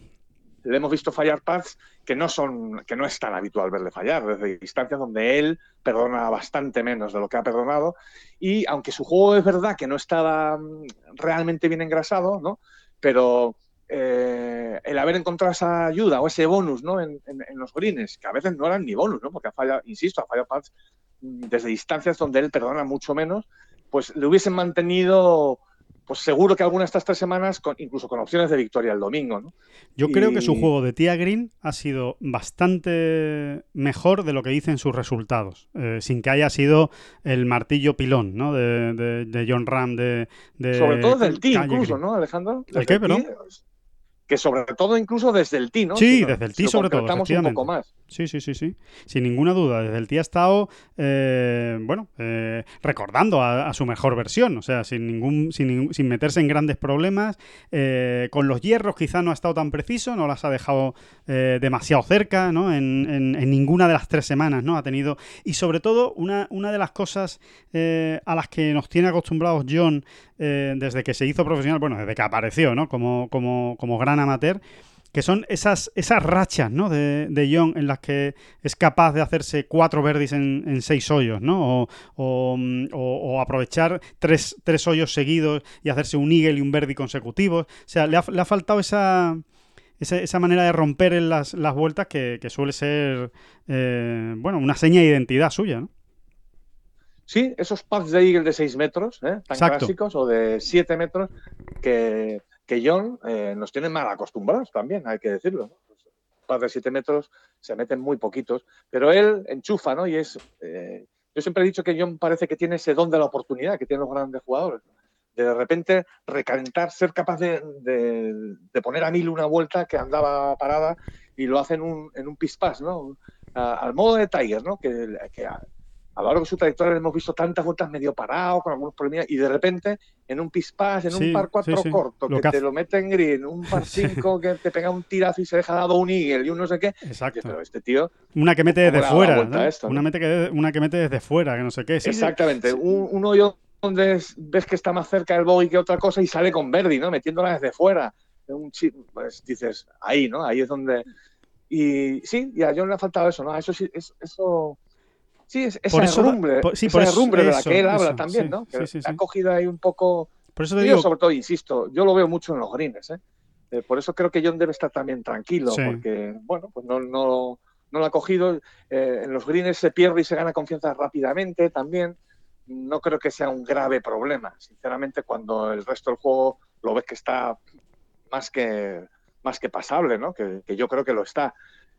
Le hemos visto fallar pads que no son que no es tan habitual verle fallar desde distancias donde él perdona bastante menos de lo que ha perdonado y aunque su juego es verdad que no estaba mm, realmente bien engrasado no pero eh, el haber encontrado esa ayuda o ese bonus ¿no? En, los greens, que a veces no eran ni bonus, ¿no? porque ha fallado, insisto, ha fallado pads mm, desde distancias donde él perdona mucho menos, pues le hubiesen mantenido pues seguro que alguna de estas tres semanas, con, incluso con opciones de victoria el domingo. ¿no? Yo y... creo que su juego de tía Green ha sido bastante mejor de lo que dicen sus resultados, eh, sin que haya sido el martillo pilón ¿no? de, de, de John Ram. De, Sobre todo del tee, incluso, Green. ¿no, Alejandro? ¿El qué, perdón? Que sobre todo incluso desde el tee, ¿no? Sí, si desde el tee sobre todo, un poco más. Sí, sí, sí, sí, sin ninguna duda. Desde el tee ha estado, eh, bueno, eh, recordando a, a, su mejor versión, o sea, sin ningún, sin, sin meterse en grandes problemas. Eh, con los hierros quizá no ha estado tan preciso, no las ha dejado demasiado cerca, ¿no? En, en, en, ninguna de las tres semanas, ¿no? Ha tenido, y sobre todo, una, una de las cosas a las que nos tiene acostumbrados John desde que se hizo profesional, bueno, desde que apareció, ¿no? Como, como, como gran amateur, que son esas, esas rachas ¿no? de, de Young en las que es capaz de hacerse cuatro verdis en, seis hoyos, ¿no? O, o, o, aprovechar tres, tres, hoyos seguidos y hacerse un eagle y un verdi consecutivos. O sea, le ha, le ha faltado esa, esa, esa, manera de romper en las, las vueltas que, que suele ser, eh, bueno, una seña de identidad suya, ¿no? Sí, esos pads de eagle de 6 metros, ¿eh? tan Exacto. clásicos, o de 7 metros, que que John eh, nos tienen mal acostumbrados también, hay que decirlo. ¿no? Pues, más de 7 metros se meten muy poquitos, pero él enchufa, ¿no? Y es. Eh, yo siempre he dicho que John parece que tiene ese don de la oportunidad que tienen los grandes jugadores. De, repente recalentar, ser capaz de, de, de, poner a mil una vuelta que andaba parada y lo hace en un, en un pispás, ¿no? A, al modo de Tiger, ¿no? Que, que a lo largo de su trayectoria hemos visto tantas vueltas medio parado, con algunos problemas, y de repente en un pispás, en sí, un par 4 sí, sí. corto, lo que, que te lo mete en green, un par 5 que te pega un tirazo y se deja dado un eagle y un no sé qué. Exacto. Pero este tío. Una que mete desde fuera. ¿no? Esto, una, mete que, una que mete desde fuera, que no sé qué. Exactamente. Un, un, hoyo donde ves que está más cerca del bogey que otra cosa y sale con Verdi, ¿no? Metiéndola desde fuera. un chip, pues dices, ahí, ¿no? Ahí es donde... Y sí, y a John le ha faltado eso, ¿no? Eso sí, es- eso... Sí, es, esa Por eso- herrumbre, por- sí, esa por eso- herrumbre de la eso, que él habla también, sí, ¿no? Que sí, ha cogido ahí un poco... Por eso te Yo digo, sobre todo, insisto, yo lo veo mucho en los greens, ¿eh? Eh, por eso creo que John debe estar también tranquilo, porque, bueno, pues no, no, no lo ha cogido. Eh, en los greens se pierde y se gana confianza rápidamente también. No creo que sea un grave problema, sinceramente, cuando el resto del juego lo ves que está más que, más que pasable, ¿no? Que, que yo creo que lo está.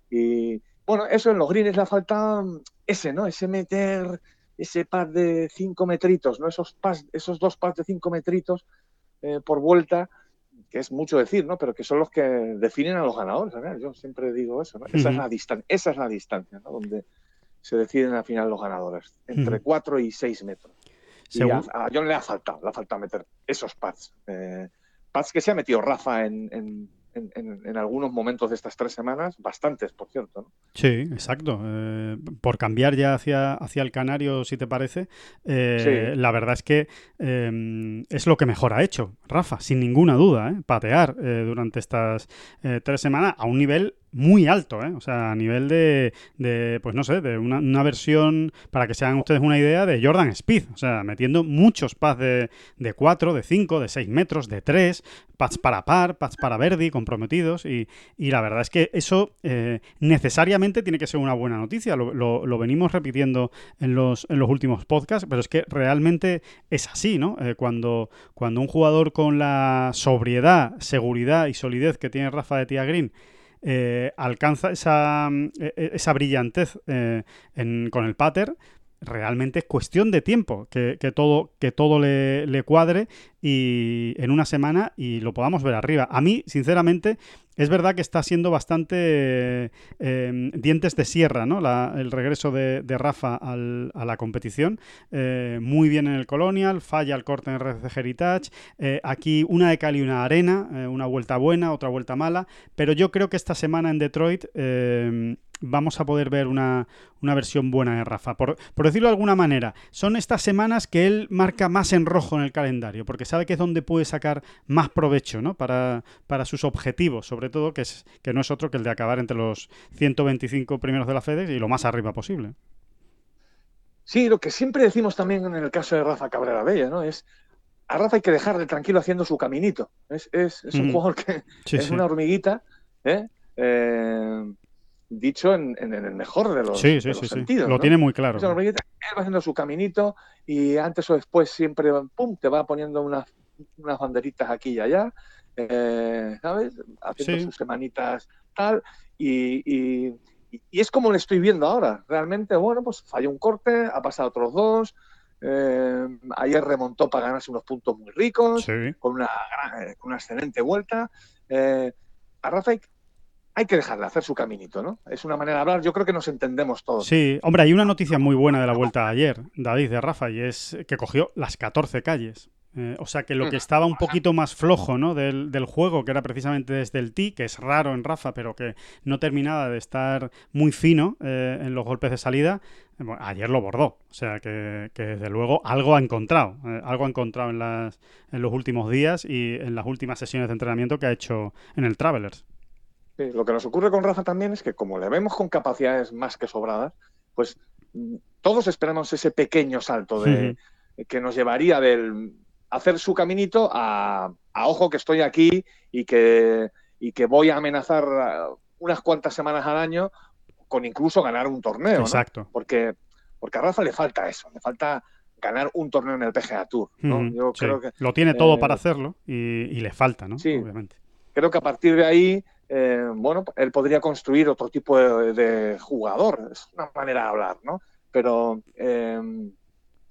Y bueno, eso en los greens le ha faltado ese, ¿no? Ese meter ese par de cinco metritos, ¿no? Esos, pas, esos dos pads de cinco metritos eh, por vuelta, que es mucho decir, ¿no? Pero que son los que definen a los ganadores. ¿no? Yo siempre digo eso, ¿no? Esa, es la distan esa es la distancia, ¿no? Donde se deciden al final los ganadores, entre Ujú. 4 y 6 metros. Y a, a John le ha faltado, le ha faltado meter esos pads. Eh, pads que se ha metido Rafa en, en- en- en- en algunos momentos de estas tres semanas, bastantes, por cierto. ¿no? Sí, exacto. Eh, por cambiar ya hacia, hacia el canario, si te parece, eh, Sí. la verdad es que eh, es lo que mejor ha hecho, Rafa, sin ninguna duda, ¿eh? patear durante estas tres semanas a un nivel muy alto, ¿eh? o sea, a nivel de, de, pues no sé, de una, una versión, para que se hagan ustedes una idea, de Jordan Speed, o sea, metiendo muchos pads de, de 4, de 5, de 6 metros, de 3, pads para par, pads para Verdi, comprometidos, y, y la verdad es que eso eh, necesariamente tiene que ser una buena noticia, lo, lo- venimos repitiendo en los, en los últimos podcasts, pero es que realmente es así, ¿no? Eh, cuando, cuando un jugador con la sobriedad, seguridad y solidez que tiene Rafa de Tía Green eh, alcanza esa, mm, e- e- esa brillantez eh, en- con el pater, realmente es cuestión de tiempo que, que todo, que todo le, le cuadre y en una semana y lo podamos ver arriba. A mí, sinceramente, es verdad que está siendo bastante eh, dientes de sierra, ¿no? La- el regreso de, Rafa a la competición. Eh, muy bien en el Colonial, falla el corte en RC Heritage. eh, aquí una de cal y una arena, una vuelta buena, otra vuelta mala. Pero yo creo que esta semana en Detroit vamos a poder ver una, una versión buena de Rafa. Por, por decirlo de alguna manera, son estas semanas que él marca más en rojo en el calendario, porque sabe que es donde puede sacar más provecho ¿no? para, para sus objetivos, sobre todo, que, es, que no es otro que el de acabar entre los 125 primeros de la FedEx y lo más arriba posible. Sí, lo que siempre decimos también en el caso de Rafa Cabrera Bella, ¿no? Es a Rafa hay que dejarle tranquilo haciendo su caminito. Es, es, es un Ujú. jugador que Sí, es sí. una hormiguita, ¿eh? Eh, dicho en, en el mejor de los, Sí, de sentidos. Lo ¿no? tiene muy claro. Es una hormiguita, él va haciendo su caminito y antes o después siempre pum, te va poniendo unas, unas banderitas aquí y allá, eh, ¿sabes? Haciendo Sí. sus semanitas tal. Y, y- y es como lo estoy viendo ahora. Realmente, bueno, pues falló un corte, ha pasado otros dos. eh, ayer remontó para ganarse unos puntos muy ricos Sí. con una, con una excelente vuelta. Eh, a Rafa hay, hay que dejarle hacer su caminito, ¿no? Es una manera de hablar, yo creo que nos entendemos todos. Sí, hombre, hay una noticia muy buena de la vuelta de ayer, David, de Rafa, y es que cogió las 14 calles. Eh, o sea que lo que estaba un poquito más flojo ¿no? del, del juego, que era precisamente desde el tee, que es raro en Rafa, pero que no terminaba de estar muy fino eh, en los golpes de salida, eh, bueno, ayer lo bordó. O sea que, que, desde luego algo ha encontrado, eh, algo ha encontrado en, las, en los últimos días y en las últimas sesiones de entrenamiento que ha hecho en el Travelers. Sí, lo que nos ocurre con Rafa también es que como le vemos con capacidades más que sobradas, pues mm, todos esperamos ese pequeño salto de, que nos llevaría del hacer su caminito a, a ojo que estoy aquí y que, y que voy a amenazar unas cuantas semanas al año con incluso ganar un torneo. Exacto. ¿no? Porque, porque a Rafa le falta eso, le falta ganar un torneo en el PGA Tour. ¿no? Mm, Yo sí. creo que Lo tiene todo eh, para hacerlo y, y le falta, ¿no? Sí. Obviamente. creo que a partir de ahí, eh, bueno, él podría construir otro tipo de, de, jugador. Es una manera de hablar, ¿no? Pero eh,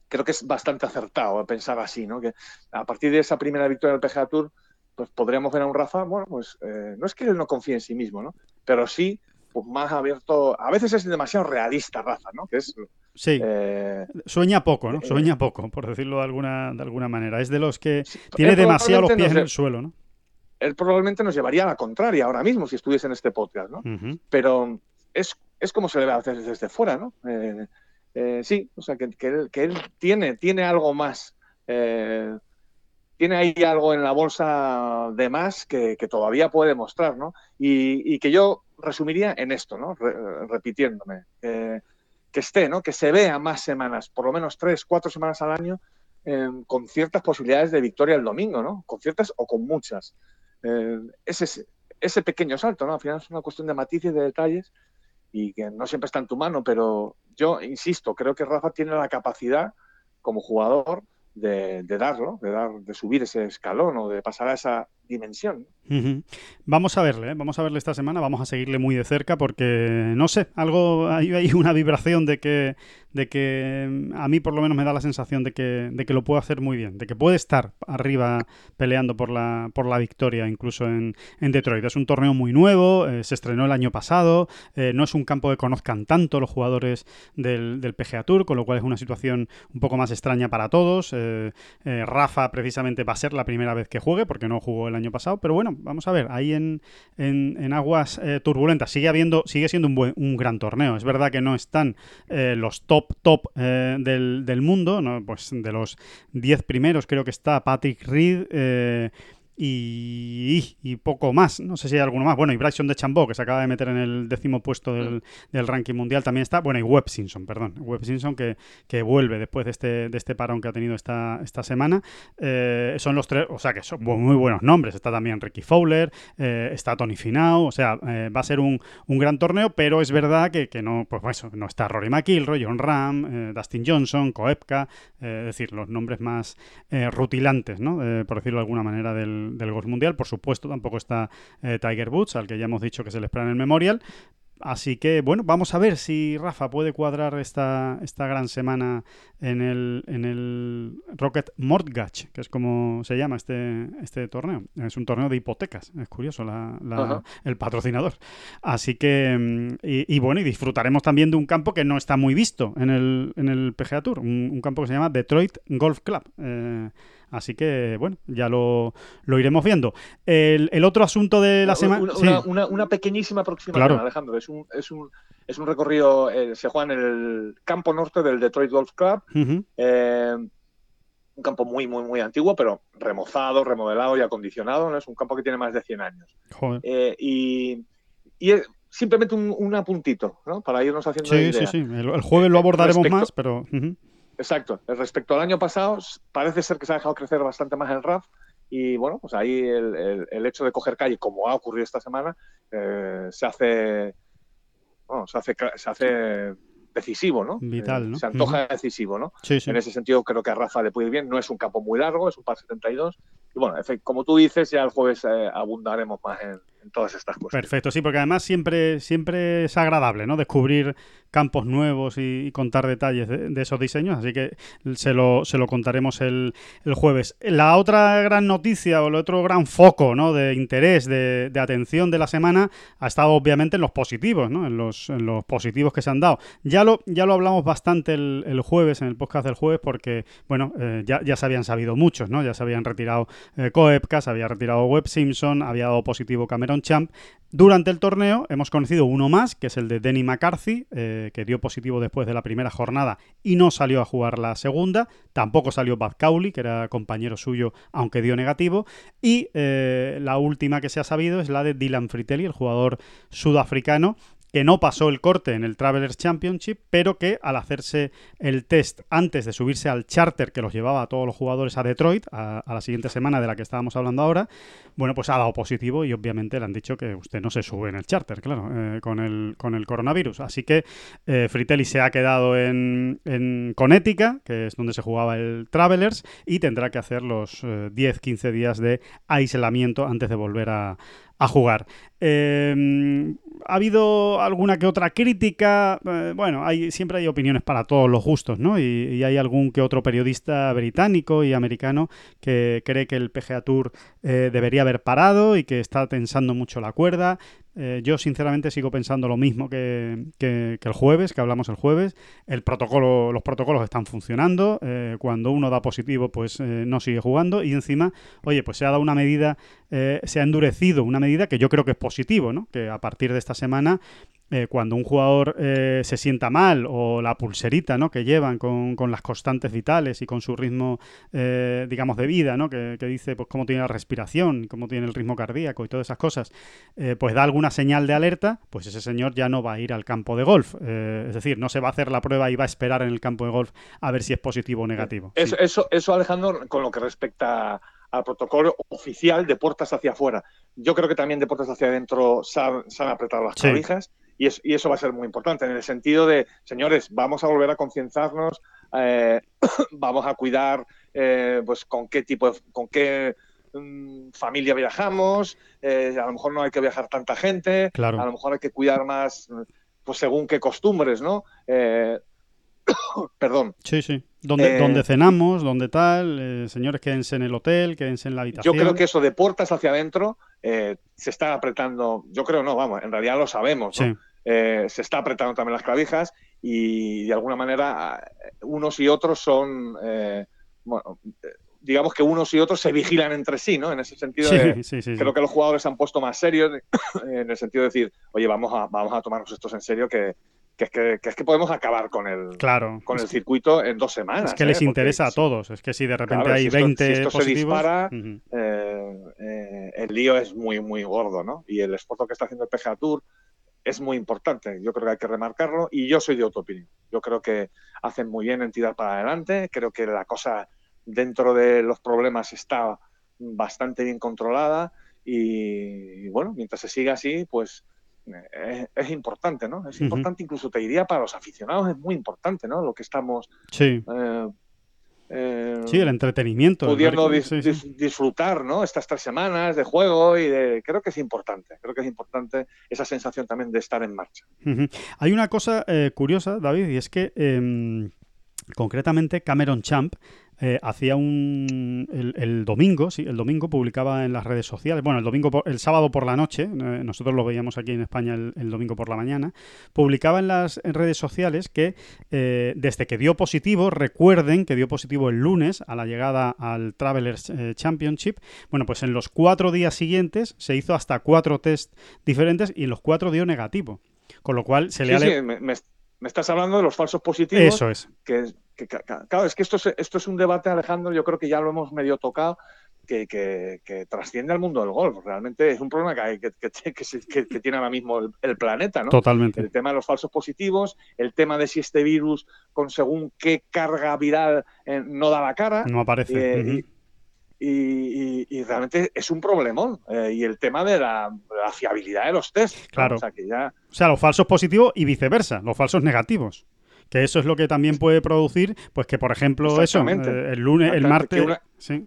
creo que es bastante acertado pensar así, ¿no? Que a partir de esa primera victoria del PGA Tour, pues podríamos ver a un Rafa, bueno, pues eh, no es que él no confíe en sí mismo, ¿no? Pero sí, pues más abierto. A veces es demasiado realista, Rafa, ¿no? Que es. Sí. Eh, Sueña poco, ¿no? eh, Sueña poco, por decirlo de alguna, de alguna manera. Es de los que sí, tiene demasiado los pies en el suelo, ¿no? él probablemente nos llevaría a la contraria ahora mismo si estuviese en este podcast, ¿no? Pero es, es como se le ve a veces desde fuera, ¿no? Eh, eh, sí, o sea, que, él, que él tiene, tiene algo más, eh, tiene ahí algo en la bolsa de más que, todavía puede mostrar, ¿no? Y, que yo resumiría en esto, ¿no? Re, repitiéndome. Eh, que esté, ¿no? Que se vea más semanas, por lo menos tres, cuatro semanas al año, con ciertas posibilidades de victoria el domingo, ¿no? Con ciertas o con muchas. Ese, ese pequeño salto, ¿no? Al final es una cuestión de matices, de detalles, y que no siempre está en tu mano, pero yo insisto, creo que Rafa tiene la capacidad como jugador de, de, darlo, de, dar, de subir ese escalón o de pasar a esa dimensión. Vamos a verle, ¿eh? vamos a verle esta semana, vamos a seguirle muy de cerca porque, no sé, algo hay, una vibración de que, de que mm, a mí por lo menos me da la sensación de que, de que lo puede hacer muy bien, de que puede estar arriba peleando por la, por la victoria incluso en, en Detroit. Es un torneo muy nuevo, eh, se estrenó el año pasado, eh, no es un campo que conozcan tanto los jugadores del, del, PGA Tour, con lo cual es una situación un poco más extraña para todos. Rafa precisamente va a ser la primera vez que juegue porque no jugó el año pasado, pero bueno, vamos a ver, ahí en, en, aguas eh, turbulentas sigue habiendo, sigue siendo un, buen, un gran torneo. Es verdad que no están eh, los top, top eh, del, del, mundo, ¿no? pues de los 10 primeros creo que está Patrick Reed. Y, y, poco más. No sé si hay alguno más. Bueno, y Bryson de Chambó, que se acaba de meter en el décimo puesto del, del, ranking mundial, también está. Bueno, y Webb Simpson, perdón. Webb Simpson que, que vuelve después de este, de este parón que ha tenido esta, esta semana. Eh, son los tres, o sea, que son muy buenos nombres. Está también Ricky Fowler, eh, está Tony Finau. O sea, eh, va a ser un, un, gran torneo, pero es verdad que, que no, pues eso, no está Rory McIlroy, John Ram, eh, Dustin Johnson, Koepka, eh, es decir, los nombres más rutilantes, ¿no? por decirlo de alguna manera, del del golf mundial. Por supuesto, tampoco está eh, Tiger Woods, al que ya hemos dicho que se le espera en el Memorial. Así que, bueno, vamos a ver si Rafa puede cuadrar esta, esta gran semana en el, en el Rocket Mortgage, que es como se llama este, este torneo. Es un torneo de hipotecas, es curioso la, la, -huh. el patrocinador. Así que, y, y, bueno, y disfrutaremos también de un campo que no está muy visto en el, en el PGA Tour, un, un campo que se llama Detroit Golf Club. Eh, Así que, bueno, ya lo, lo iremos viendo. El, el, otro asunto de la semana. Una, sí. una, una, pequeñísima aproximación, claro. Alejandro. Es un, es un, es un recorrido, eh, se juega en el campo norte del Detroit Golf Club. Uh -huh. eh, un campo muy, muy, muy antiguo, pero remozado, remodelado y acondicionado. ¿no? Es un campo que tiene más de 100 años. Eh, y, y es simplemente un, un, apuntito, ¿no? Para irnos haciendo. Sí, idea. sí, sí. El, el jueves lo abordaremos Respecto... más, pero. Uh -huh. Exacto. Respecto al año pasado, parece ser que se ha dejado crecer bastante más el RAF y bueno, pues ahí el, el, el hecho de coger calle, como ha ocurrido esta semana, eh, se hace, bueno, se hace, se hace decisivo, ¿no? Vital, ¿no? Se antoja uh -huh. decisivo, ¿no? Sí, sí. En ese sentido creo que a Rafa le puede ir bien, no es un campo muy largo, es un par 72 y bueno, como tú dices, ya el jueves eh, abundaremos más en, todas estas cosas. Perfecto, sí, porque además siempre, siempre es agradable, ¿no? Descubrir campos nuevos y, contar detalles de, esos diseños, así que se lo, se lo contaremos el, el, jueves. La otra gran noticia o el otro gran foco, ¿no? De interés, de, atención de la semana ha estado obviamente en los positivos, ¿no? En los, en los positivos que se han dado. Ya lo, ya lo hablamos bastante el, el jueves, en el podcast del jueves, porque, bueno, eh, ya, ya se habían sabido muchos, ¿no? Ya se habían retirado eh, había retirado Webb Simpson, había dado positivo Cameron Champ. Durante el torneo hemos conocido uno más, que es el de Denny McCarthy, eh, que dio positivo después de la primera jornada y no salió a jugar la segunda. Tampoco salió Bad Cowley, que era compañero suyo, aunque dio negativo. Y eh, la última que se ha sabido es la de Dylan Fritelli, el jugador sudafricano, que no pasó el corte en el Travelers Championship, pero que al hacerse el test antes de subirse al charter que los llevaba a todos los jugadores a Detroit, a, la siguiente semana de la que estábamos hablando ahora, bueno, pues ha dado positivo y obviamente le han dicho que usted no se sube en el charter, claro, eh, con, el, con el coronavirus. Así que eh, Fritelli se ha quedado en, en Connecticut, que es donde se jugaba el Travelers, y tendrá que hacer los eh, 10-15 días de aislamiento antes de volver a, a jugar. Eh, ha habido alguna que otra crítica. Eh, bueno, hay, siempre hay opiniones para todos los gustos, ¿no? Y, y, hay algún que otro periodista británico y americano que cree que el PGA Tour eh, debería haber parado y que está tensando mucho la cuerda. Eh, yo sinceramente sigo pensando lo mismo que, que, el jueves, que hablamos el jueves. El protocolo, los protocolos están funcionando. Eh, cuando uno da positivo, pues eh, no sigue jugando. Y encima, oye, pues se ha dado una medida, se ha endurecido una medida que yo creo que es positivo, ¿no? Que a partir de esta semana eh, cuando un jugador eh, se sienta mal o la pulserita ¿no? que llevan con, con las constantes vitales y con su ritmo, eh, digamos, de vida, ¿no? que, que dice pues, cómo tiene la respiración, cómo tiene el ritmo cardíaco y todas esas cosas, eh, pues da alguna señal de alerta, pues ese señor ya no va a ir al campo de golf. Es decir, no se va a hacer la prueba y va a esperar en el campo de golf a ver si es positivo o negativo. Sí. Eso, eso, eso, Alejandro, con lo que respecta al protocolo oficial de puertas hacia afuera. Yo creo que también de puertas hacia adentro se han, se han apretado las Sí. clavijas y, es- y eso va a ser muy importante en el sentido de, señores, vamos a volver a concienciarnos, eh, vamos a cuidar eh, pues con qué tipo de, con qué mm, familia viajamos, eh, a lo mejor no hay que viajar tanta gente, Claro. a lo mejor hay que cuidar más, pues según qué costumbres, ¿no? Perdón. Sí, sí. Donde, Eh, donde cenamos, donde tal, eh, señores, quédense en el hotel, quédense en la Yo habitación. creo que eso de puertas hacia adentro eh, se está apretando, yo creo no, vamos, en realidad lo sabemos, ¿no? Sí, Eh, se está apretando también las clavijas y de alguna manera eh, unos y otros son, eh, bueno, digamos que unos y otros se vigilan entre sí, ¿no? En ese sentido sí, de- sí. creo que los jugadores se han puesto más serios en el sentido de decir, oye, vamos a, vamos a tomarnos estos en serio que, que es que, que es que podemos acabar con el, Claro. con el circuito en dos semanas. es que ¿eh? les Porque interesa a si- todos. Es que si de repente Claro, hay si esto- 20 si esto se positivos. dispara, ujú. eh, eh, el lío es muy, muy gordo, ¿no? Y el esfuerzo que está haciendo el PGA Tour es muy importante. Yo creo que hay que remarcarlo y yo soy de otra opinión. Yo creo que hacen muy bien en tirar para adelante. Creo que la cosa dentro de los problemas está bastante bien controlada y, bueno, mientras se siga así, pues es, es importante, ¿no? Es importante, incluso te diría para los aficionados, es muy importante, ¿no? Lo que estamos Sí, eh, eh, sí, el entretenimiento. pudiendo ver- dis- sí, sí. dis- disfrutar ¿no? estas tres semanas de juego y de creo que es importante creo que es importante esa sensación también de estar en marcha. Hay una cosa eh, curiosa, David, y es que em, concretamente Cameron Champ eh, hacía un el, el domingo, sí, el domingo publicaba en las redes sociales, bueno, el domingo, por- el sábado por la noche, eh, nosotros lo veíamos aquí en España el, el domingo por la mañana, publicaba en las en redes sociales que eh, desde que dio positivo, recuerden que dio positivo el lunes a la llegada al Travelers eh, Championship, bueno, pues en los cuatro días siguientes se hizo hasta cuatro test diferentes y en los cuatro dio negativo. Con lo cual se sí, le ha... sí, me, me- me estás hablando de los falsos positivos Eso es. que, que- que- claro es que esto es, esto es un debate Alejandro yo creo que ya lo hemos medio tocado que, que- que trasciende al mundo del golf realmente es un problema que, hay, que, tiene ahora mismo el, el planeta ¿no? Totalmente. El tema de los falsos positivos, el tema de si este virus con según qué carga viral eh, no da la cara. No aparece. Eh, y, y- y- y realmente es un problemón. eh, y el tema de la, fiabilidad de los test. Claro. O sea, que ya. O sea, los falsos positivos y viceversa, los falsos negativos. Que eso es lo que también puede producir, pues que por ejemplo eso, eh, el lunes, el martes... una- Sí.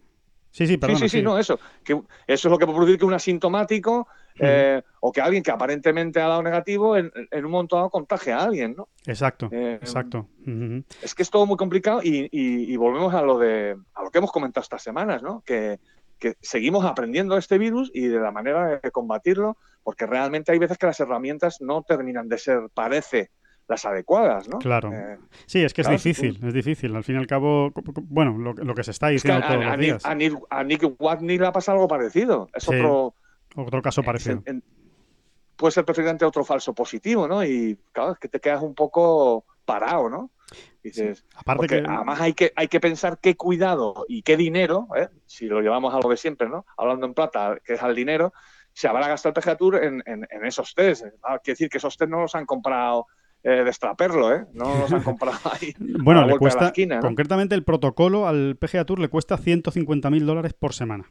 Sí, sí, perdona. sí, sí, no, eso. Que eso es lo que puede producir que un asintomático eh, o que alguien que aparentemente ha dado negativo en, en un momento dado contagie a alguien, ¿no? Exacto, Eh, exacto. Es que es todo muy complicado y, y- y volvemos a lo de a lo que hemos comentado estas semanas, ¿no? Que, que seguimos aprendiendo este virus y de la manera de combatirlo, porque realmente hay veces que las herramientas no terminan de ser, parece, las adecuadas, ¿no? Claro. Eh, Sí, es que es sí, difícil, es difícil. Al fin y al cabo, bueno, lo, lo que se está es que a, diciendo todos a- los Nick, días. a Nick- a Nick Watney le ha pasado algo parecido. Es Sí, otro. Otro caso parecido. en- en- puede ser perfectamente otro falso positivo, ¿no? Y claro, es que te quedas un poco parado, ¿no? Dices, Aparte que... además hay que, hay que pensar qué cuidado y qué dinero, ¿eh? si lo llevamos a lo de siempre, ¿no? Hablando en plata, que es al dinero, se habrá gastado el PGA Tour en, en- en esos test. Ah, quiere decir que esos test no los han comprado eh, de extraperlo, ¿eh? No los han comprado ahí. Bueno, le cuesta, esquina, ¿no? concretamente el protocolo al PGA Tour le cuesta 150.000 dólares por semana.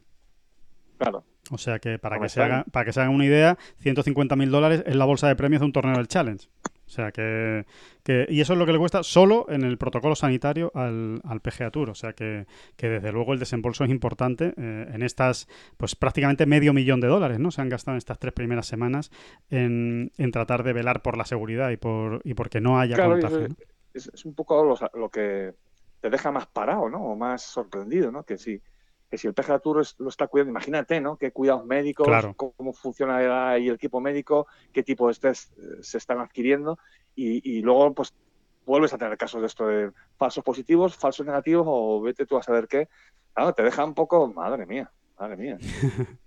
Claro. O sea que para que, se haga, para que se hagan una idea, 150.000 dólares es la bolsa de premios de un torneo del Challenge. O sea que, que- Y eso es lo que le cuesta solo en el protocolo sanitario al, al PGA Tour. O sea que, que desde luego el desembolso es importante eh, en estas, pues prácticamente medio millón de dólares, ¿no? Se han gastado en estas tres primeras semanas en, en tratar de velar por la seguridad y por, y por que no haya Claro, y contagio. eso ¿no? es, es un poco lo, lo que te deja más parado, ¿no? O más sorprendido, ¿no? Que si, que si el PGA Tour lo está cuidando, imagínate, ¿no? Qué cuidados médicos, Claro. cómo funciona ahí el equipo médico, qué tipo de test eh, se están adquiriendo y, y luego, pues, vuelves a tener casos de esto de falsos positivos, falsos negativos o vete tú a saber qué. Claro, te deja un poco, madre mía, Madre mía.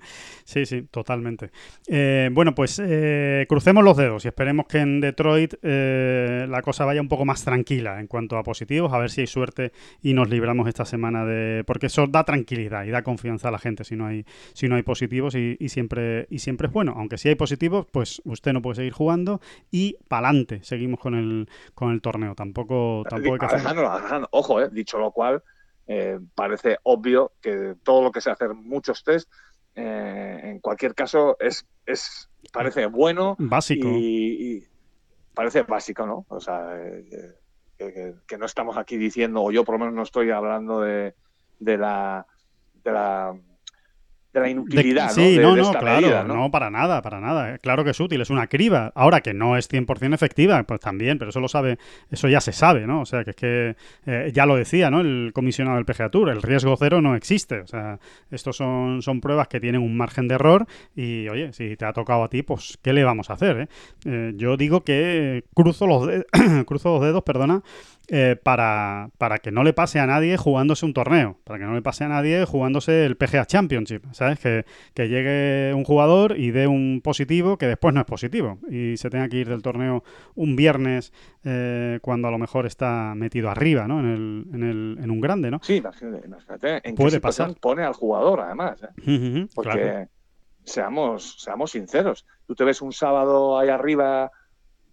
Sí, sí, totalmente. Eh, bueno, pues eh, crucemos los dedos y esperemos que en Detroit eh, la cosa vaya un poco más tranquila en cuanto a positivos, a ver si hay suerte y nos libramos esta semana de... porque eso da tranquilidad y da confianza a la gente si no hay, si no hay positivos y, y siempre, y siempre es bueno. Aunque si hay positivos, pues usted no puede seguir jugando y pa'lante, seguimos con el, con el torneo. Tampoco, tampoco hay que hacer... Alejandro, Alejandro, ojo, eh, dicho lo cual, eh, parece obvio que todo lo que sea hacer muchos test, eh, en cualquier caso, es, es parece bueno Básico. y, y parece básico, ¿no? O sea, eh, que, que- que no estamos aquí diciendo, o yo por lo menos no estoy hablando de, de la de la de la De- inutilidad, ¿no? sí, de, no, de no, claro, medida, ¿no? ¿no? para nada, para nada. Claro que es útil, es una criba. Ahora que no es 100% efectiva, pues también, pero eso lo sabe, eso ya se sabe, ¿no? O sea, que es que eh, ya lo decía, ¿no? El comisionado del PGA Tour, el riesgo cero no existe. O sea, estos son, son pruebas que tienen un margen de error y, oye, si te ha tocado a ti, pues, ¿qué le vamos a hacer, eh? Eh, yo digo que cruzo los, cruzo los dedos, perdona, eh, para, para que no le pase a nadie jugándose un torneo, para que no le pase a nadie jugándose el PGA Championship, ¿sabes? Que, que llegue un jugador y dé un positivo que después no es positivo y se tenga que ir del torneo un viernes eh, cuando a lo mejor está metido arriba, ¿no? En, el, en, el, en un grande, ¿no? Sí, imagínate, imagínate en Puede qué pasar. pone al jugador, además, ¿eh? Porque claro. seamos, seamos sinceros, tú te ves un sábado ahí arriba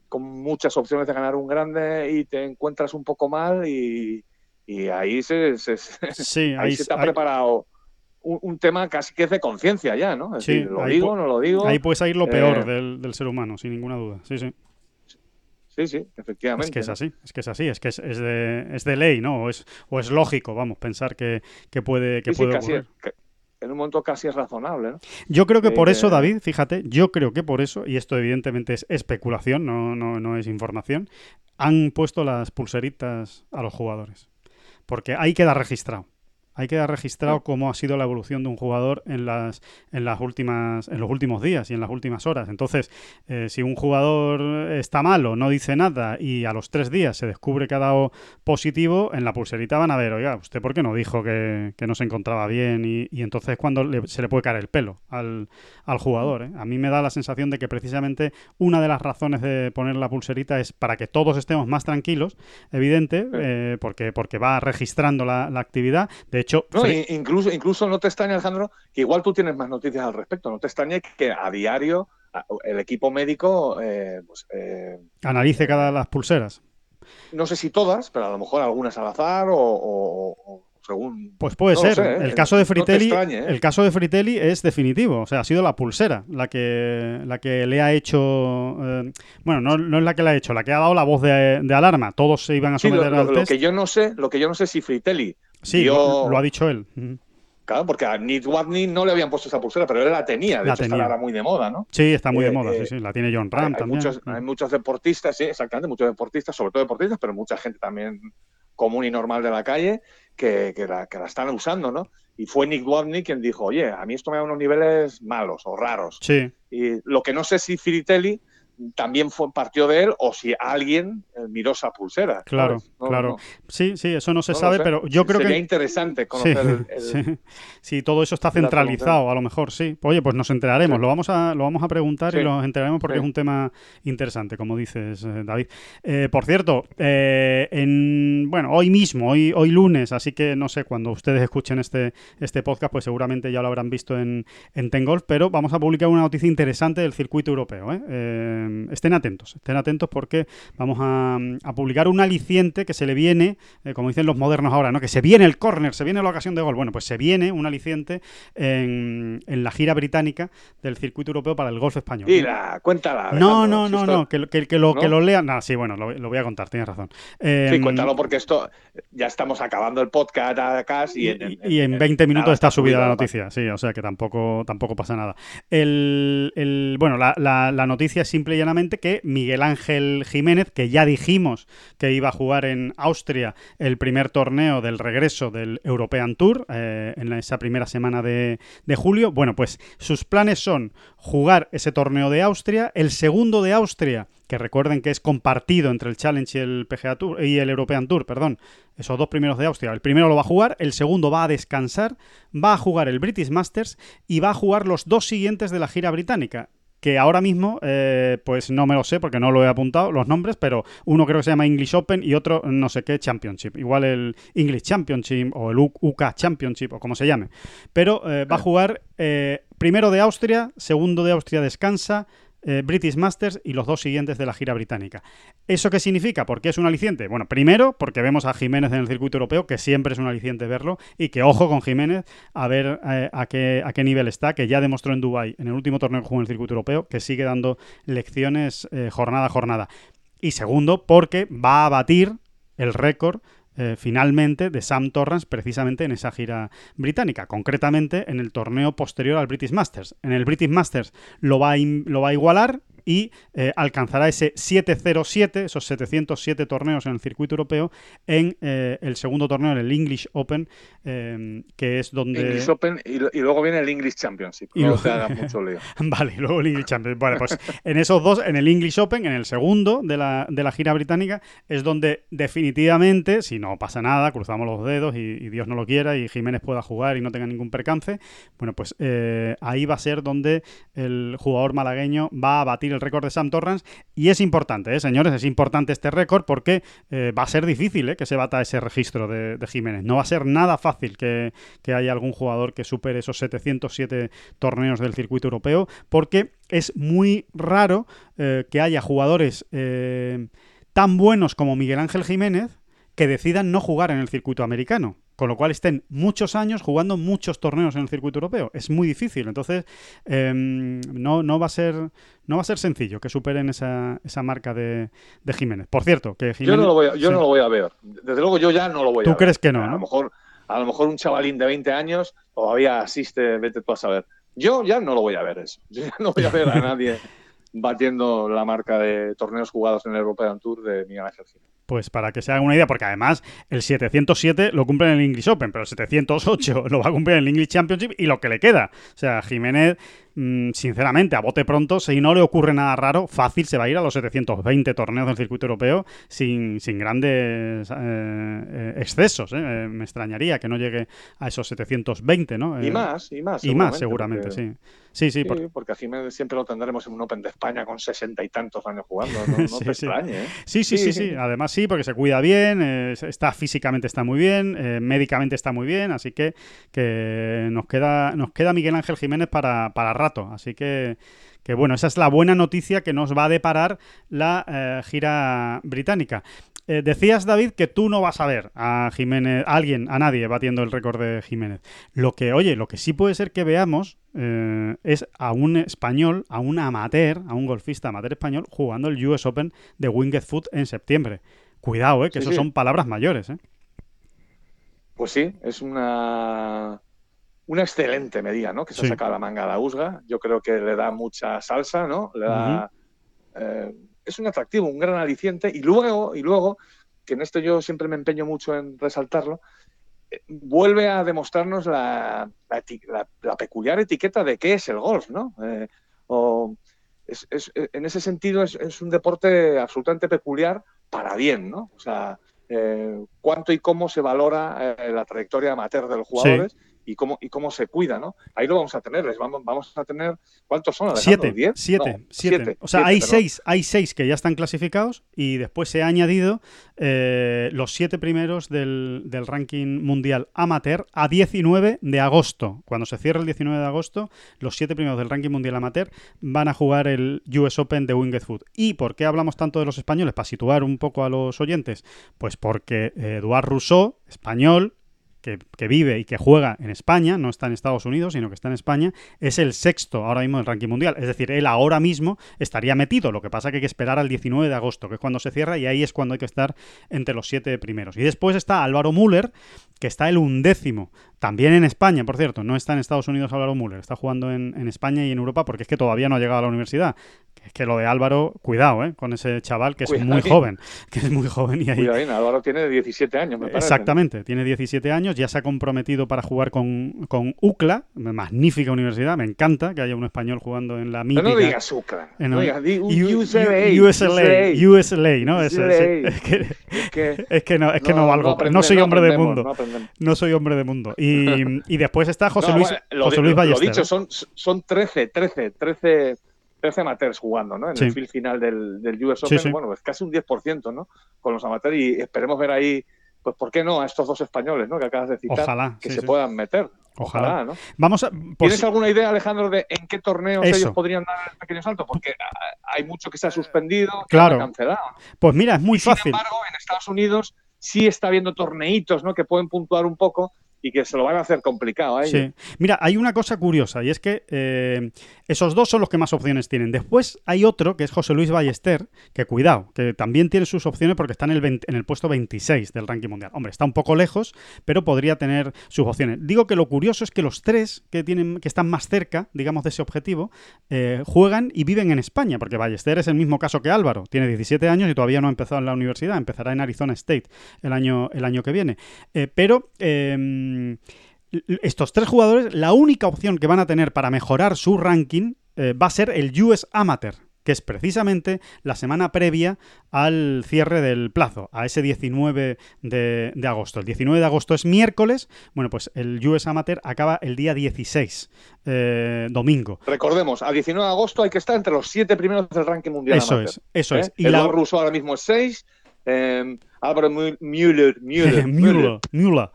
con muchas opciones de ganar un grande y te encuentras un poco mal y, y ahí se, se- Sí, ahí ahí, se te ha ahí- preparado un, un tema casi que es de conciencia ya, ¿no? Es Sí, decir, lo digo, no lo digo. ahí puede salir lo peor eh, del, del ser humano, sin ninguna duda. Sí, sí. Sí, sí, efectivamente. Es que es así, es que es así, es que es, es de, es de ley, ¿no? O es, o es lógico, vamos, pensar que, que puede, que Sí, puede casi ocurrir. es- que- en un momento casi es razonable, ¿no? Yo creo que por Eh, eso, David, fíjate, yo creo que por eso, y esto evidentemente es especulación, no, no, no es información, han puesto las pulseritas a los jugadores. Porque ahí queda registrado. Ahí queda registrado cómo ha sido la evolución de un jugador en las, en las últimas, en los últimos días y en las últimas horas. Entonces, eh, si un jugador está malo, no dice nada y a los tres días se descubre que ha dado positivo, en la pulserita van a ver, oiga, ¿usted por qué no dijo que, que no se encontraba bien? Y, y entonces es cuando le- se le puede caer el pelo al, al jugador. ¿eh? A mí me da la sensación de que precisamente una de las razones de poner la pulserita es para que todos estemos más tranquilos, evidente, eh, porque, porque va registrando la, la actividad. De hecho, No, Fre- i- incluso, incluso no te extraña, Alejandro, que igual tú tienes más noticias al respecto. No te extraña que a diario el equipo médico, eh, pues, eh, analice cada las pulseras. no sé si todas, pero a lo mejor algunas al azar o, o- o según. Pues puede No ser. sé, ¿eh? El caso de No te Fritelli, extrañe, ¿eh? el caso de Fritelli es definitivo. O sea, ha sido la pulsera la que, la que le ha hecho. eh, bueno, no, no es la que le ha hecho, la que ha dado la voz de, de alarma. Todos se iban a Sí, lo, someter lo- al lo test. que yo no sé, lo que yo no sé si Fritelli, Sí, lo, lo ha dicho él. Claro, porque a Nick Watney no le habían puesto esa pulsera, pero él la tenía. De La hecho, está tenía. ahora muy de moda, ¿no? Sí, está muy de Eh, moda. eh, sí, sí. La tiene John Ram hay también. muchos, hay muchos deportistas, sí, exactamente, muchos deportistas, sobre todo deportistas, pero mucha gente también común y normal de la calle que, que la, que la están usando, ¿no? Y fue Nick Watney quien dijo, oye, a mí esto me da unos niveles malos o raros. Sí, Y lo que no sé si Firitelli también fue, partió de él o si alguien eh, miró esa pulsera. Claro, claro. no- sí, sí, eso no se no sabe, sé. pero yo creo Sería que. interesante Sí, conocer el, el- sí. Sí, todo eso está centralizado, a lo mejor, sí. Oye, pues nos enteraremos, Sí. lo vamos a, lo vamos a preguntar y Sí. nos enteraremos porque Sí. es un tema interesante, como dices, eh, David. Eh, por cierto, eh, en, bueno, hoy mismo, hoy, hoy lunes, así que no sé, cuando ustedes escuchen este, este podcast, pues seguramente ya lo habrán visto en, en Tengolf, pero vamos a publicar una noticia interesante del circuito europeo. ¿eh? Eh, estén atentos, estén atentos porque vamos a, a publicar un aliciente que se le viene, eh, como dicen los modernos ahora, ¿no? que se viene el córner, se viene la ocasión de gol. Bueno, pues se viene un aliciente en, en la gira británica del circuito europeo para el golf español. Mira, cuéntala. No, no, si no, esto- no, que, lo- que, que lo, ¿No? que lo lean. No, sí, bueno, lo, lo voy a contar, tienes razón. Sí, Em, cuéntalo porque esto ya estamos acabando el podcast acá y, y, en, y en 20 minutos nada, está subida la noticia, sí, o sea que tampoco, tampoco pasa nada. El, el- bueno, la, la- la noticia es simple y que Miguel Ángel Jiménez, que ya dijimos que iba a jugar en Austria el primer torneo del regreso del European Tour eh, en esa primera semana de, de julio, bueno, pues sus planes son jugar ese torneo de Austria, el segundo de Austria que recuerden que es compartido entre el Challenge y el PGA Tour y el European Tour, perdón, esos dos primeros de Austria. El primero lo va a jugar, el segundo va a descansar, va a jugar el British Masters y va a jugar los dos siguientes de la gira británica que ahora mismo, eh, pues no me lo sé porque no lo he apuntado los nombres, pero uno creo que se llama English Open y otro no sé qué Championship. Igual el English Championship o el UK Championship o como se llame. Pero eh, va a jugar eh, primero de Austria, segundo de Austria descansa, eh, British Masters y los dos siguientes de la gira británica. ¿Eso qué significa? ¿Por qué es un aliciente? Bueno, primero, porque vemos a Jiménez en el circuito europeo, que siempre es un aliciente verlo, y que ojo con Jiménez a ver eh, a, qué, a qué nivel está, que ya demostró en Dubái, en el último torneo que jugó en el circuito europeo, que sigue dando lecciones eh, jornada a jornada. Y segundo, porque va a batir el récord eh, finalmente de Sam Torrance precisamente en esa gira británica, concretamente en el torneo posterior al British Masters. En el British Masters lo lo va a igualar y eh, alcanzará ese 707, esos 707 torneos en el circuito europeo, en eh, el segundo torneo, en el English Open, eh, que es donde... English Open y, y, luego viene el English Championship. Y luego... te mucho lío. vale, y luego el English Championship. Vale, pues en esos dos, en el English Open, en el segundo de la, de la gira británica, es donde definitivamente, si no pasa nada, cruzamos los dedos y, y, Dios no lo quiera y Jiménez pueda jugar y no tenga ningún percance, bueno, pues ahí va a ser donde el jugador malagueño va a batir el récord de Sam Torrance y es importante, ¿eh, señores, es importante este récord porque eh, va a ser difícil ¿eh? que se bata ese registro de, Jiménez. No va a ser nada fácil que, haya algún jugador que supere esos 707 torneos del circuito europeo porque es muy raro que haya jugadores tan buenos como Miguel Ángel Jiménez que decidan no jugar en el circuito americano con lo cual estén muchos años jugando muchos torneos en el circuito europeo. Es muy difícil, entonces eh, no, no, va a ser, no va a ser sencillo que superen esa, esa marca de, de, Jiménez. Por cierto, que Jiménez... Yo, no lo, voy a, yo sí. no lo voy a ver. Desde luego yo ya no lo voy ¿Tú a ver. ¿Tú crees que no? A ¿no? lo mejor a lo mejor un chavalín de 20 años todavía asiste, vete tú a saber. Yo ya no lo voy a ver eso. Yo ya no voy a ver a nadie batiendo la marca de torneos jugados en el European Tour de Miguel Ángel. Pues para que se hagan una idea, porque además el 707 lo cumple en el English Open, pero el 708 lo va a cumplir en el English Championship y lo que le queda. O sea, Jiménez, mmm, sinceramente, a bote pronto, si no le ocurre nada raro, fácil se va a ir a los 720 torneos del circuito europeo sin, sin grandes eh, excesos. ¿eh? Me extrañaría que no llegue a esos 720, ¿no? Y eh, más, y más. Y más, seguramente, porque... sí. Sí, sí, sí porque... porque a Jiménez siempre lo tendremos en un Open de España con sesenta y tantos años jugando. No, no sí, te sí. extrañe, ¿eh? Sí, sí, sí, sí. Además, sí, porque se cuida bien, eh, está físicamente está muy bien, eh, médicamente está muy bien, así que, que nos queda nos queda Miguel Ángel Jiménez para, para rato. Así que, que bueno, esa es la buena noticia que nos va a deparar la eh, gira británica. Eh, decías, David, que tú no vas a ver a Jiménez, a alguien, a nadie batiendo el récord de Jiménez. Lo que, oye, lo que sí puede ser que veamos eh, es a un español, a un amateur, a un golfista amateur español jugando el US Open de Winged Foot en septiembre. Cuidado, eh, que sí, eso sí. son palabras mayores. Eh. Pues sí, es una, una excelente medida, ¿no? Que se sí. ha sacado la manga a la USGA. Yo creo que le da mucha salsa, ¿no? Le da. Uh -huh. es un atractivo, un gran aliciente. Y luego, y luego, que en esto yo siempre me empeño mucho en resaltarlo, eh, vuelve a demostrarnos la, la, la, la, peculiar etiqueta de qué es el golf, ¿no? Eh, o es, es, en ese sentido es, es, un deporte absolutamente peculiar para bien, ¿no? O sea, eh, cuánto y cómo se valora eh, la trayectoria amateur de los jugadores. Sí y cómo, y cómo se cuida, ¿no? Ahí lo vamos a tener, les vamos, vamos a tener, ¿cuántos son? Siete, ¿Diez? Siete, no, siete. siete. O sea, siete, hay, seis, hay seis que ya están clasificados y después se ha añadido eh, los siete primeros del, del, ranking mundial amateur a 19 de agosto. Cuando se cierra el 19 de agosto, los siete primeros del ranking mundial amateur van a jugar el US Open de Winged Foot. ¿Y por qué hablamos tanto de los españoles? Para situar un poco a los oyentes. Pues porque Eduard Rousseau, español, que, que, vive y que juega en España, no está en Estados Unidos, sino que está en España, es el sexto ahora mismo del ranking mundial. Es decir, él ahora mismo estaría metido. Lo que pasa que hay que esperar al 19 de agosto, que es cuando se cierra, y ahí es cuando hay que estar entre los siete primeros. Y después está Álvaro Müller, que está el undécimo También en España, por cierto, no está en Estados Unidos Álvaro Müller, está jugando en, en España y en Europa porque es que todavía no ha llegado a la universidad. Es que lo de Álvaro, cuidado, ¿eh? Con ese chaval que es muy joven, que es muy joven y ahí... Cuidadín, Álvaro tiene 17 años, me parece. Exactamente, tiene 17 años, ya se ha comprometido para jugar con, con UCLA, magnífica universidad, me encanta que haya un español jugando en la mítica... no digas UCLA, en no digas, di UCLA, U- USLA, USLA, ¿no? Es, es- USLA. es que, no, es que no, valgo, no, soy hombre de mundo. no. No soy hombre de mundo. Y, y después está José No, Luis, bueno, lo, José Luis lo Ballester. dicho, son, son 13, 13, 13, 13 amateurs jugando, ¿no? En Sí. el field final del, del US Open, sí. bueno, pues casi un 10%, ¿no? Con los amateurs y esperemos ver ahí, pues, ¿por qué no? A estos dos españoles, ¿no? Que acabas de citar, Ojalá, que se puedan meter. Ojalá. ¿no? Vamos a. ¿Tienes alguna idea, Alejandro, de en qué torneos Eso. ellos podrían dar el pequeño salto? Porque hay mucho que se ha suspendido, que Claro. se ha cancelado. Pues mira, es muy Sin fácil. embargo, en Estados Unidos sí está habiendo torneitos, ¿no? Que pueden puntuar un poco y que se lo van a hacer complicado a. Sí. Mira, hay una cosa curiosa y es que eh, esos dos son los que más opciones tienen. Después hay otro que es José Luis Ballester, que cuidado, que también tiene sus opciones porque está en el, 20 en el puesto 26 del ranking mundial. Hombre, está un poco lejos, pero podría tener sus opciones. Digo que lo curioso es que los tres que, tienen, que están más cerca, digamos, de ese objetivo, eh, juegan y viven en España, porque Ballester es el mismo caso que Álvaro. Tiene 17 años y todavía no ha empezado en la universidad, empezará en Arizona State el año, el año que viene. Eh, pero... eh, estos tres jugadores, la única opción que van a tener para mejorar su ranking eh, va a ser el US Amateur, que es precisamente la semana previa al cierre del plazo, a ese 19 de, de agosto. El 19 de agosto es miércoles, bueno, pues el US Amateur acaba el día 16, eh, domingo. Recordemos, a 19 de agosto hay que estar entre los siete primeros del ranking mundial. Eso amateur, es, eso ¿eh? es. Y Eduard la... Rousseau ahora mismo es 6. Álvaro Mu- Müller, Müller, Müller, Müller, Müller.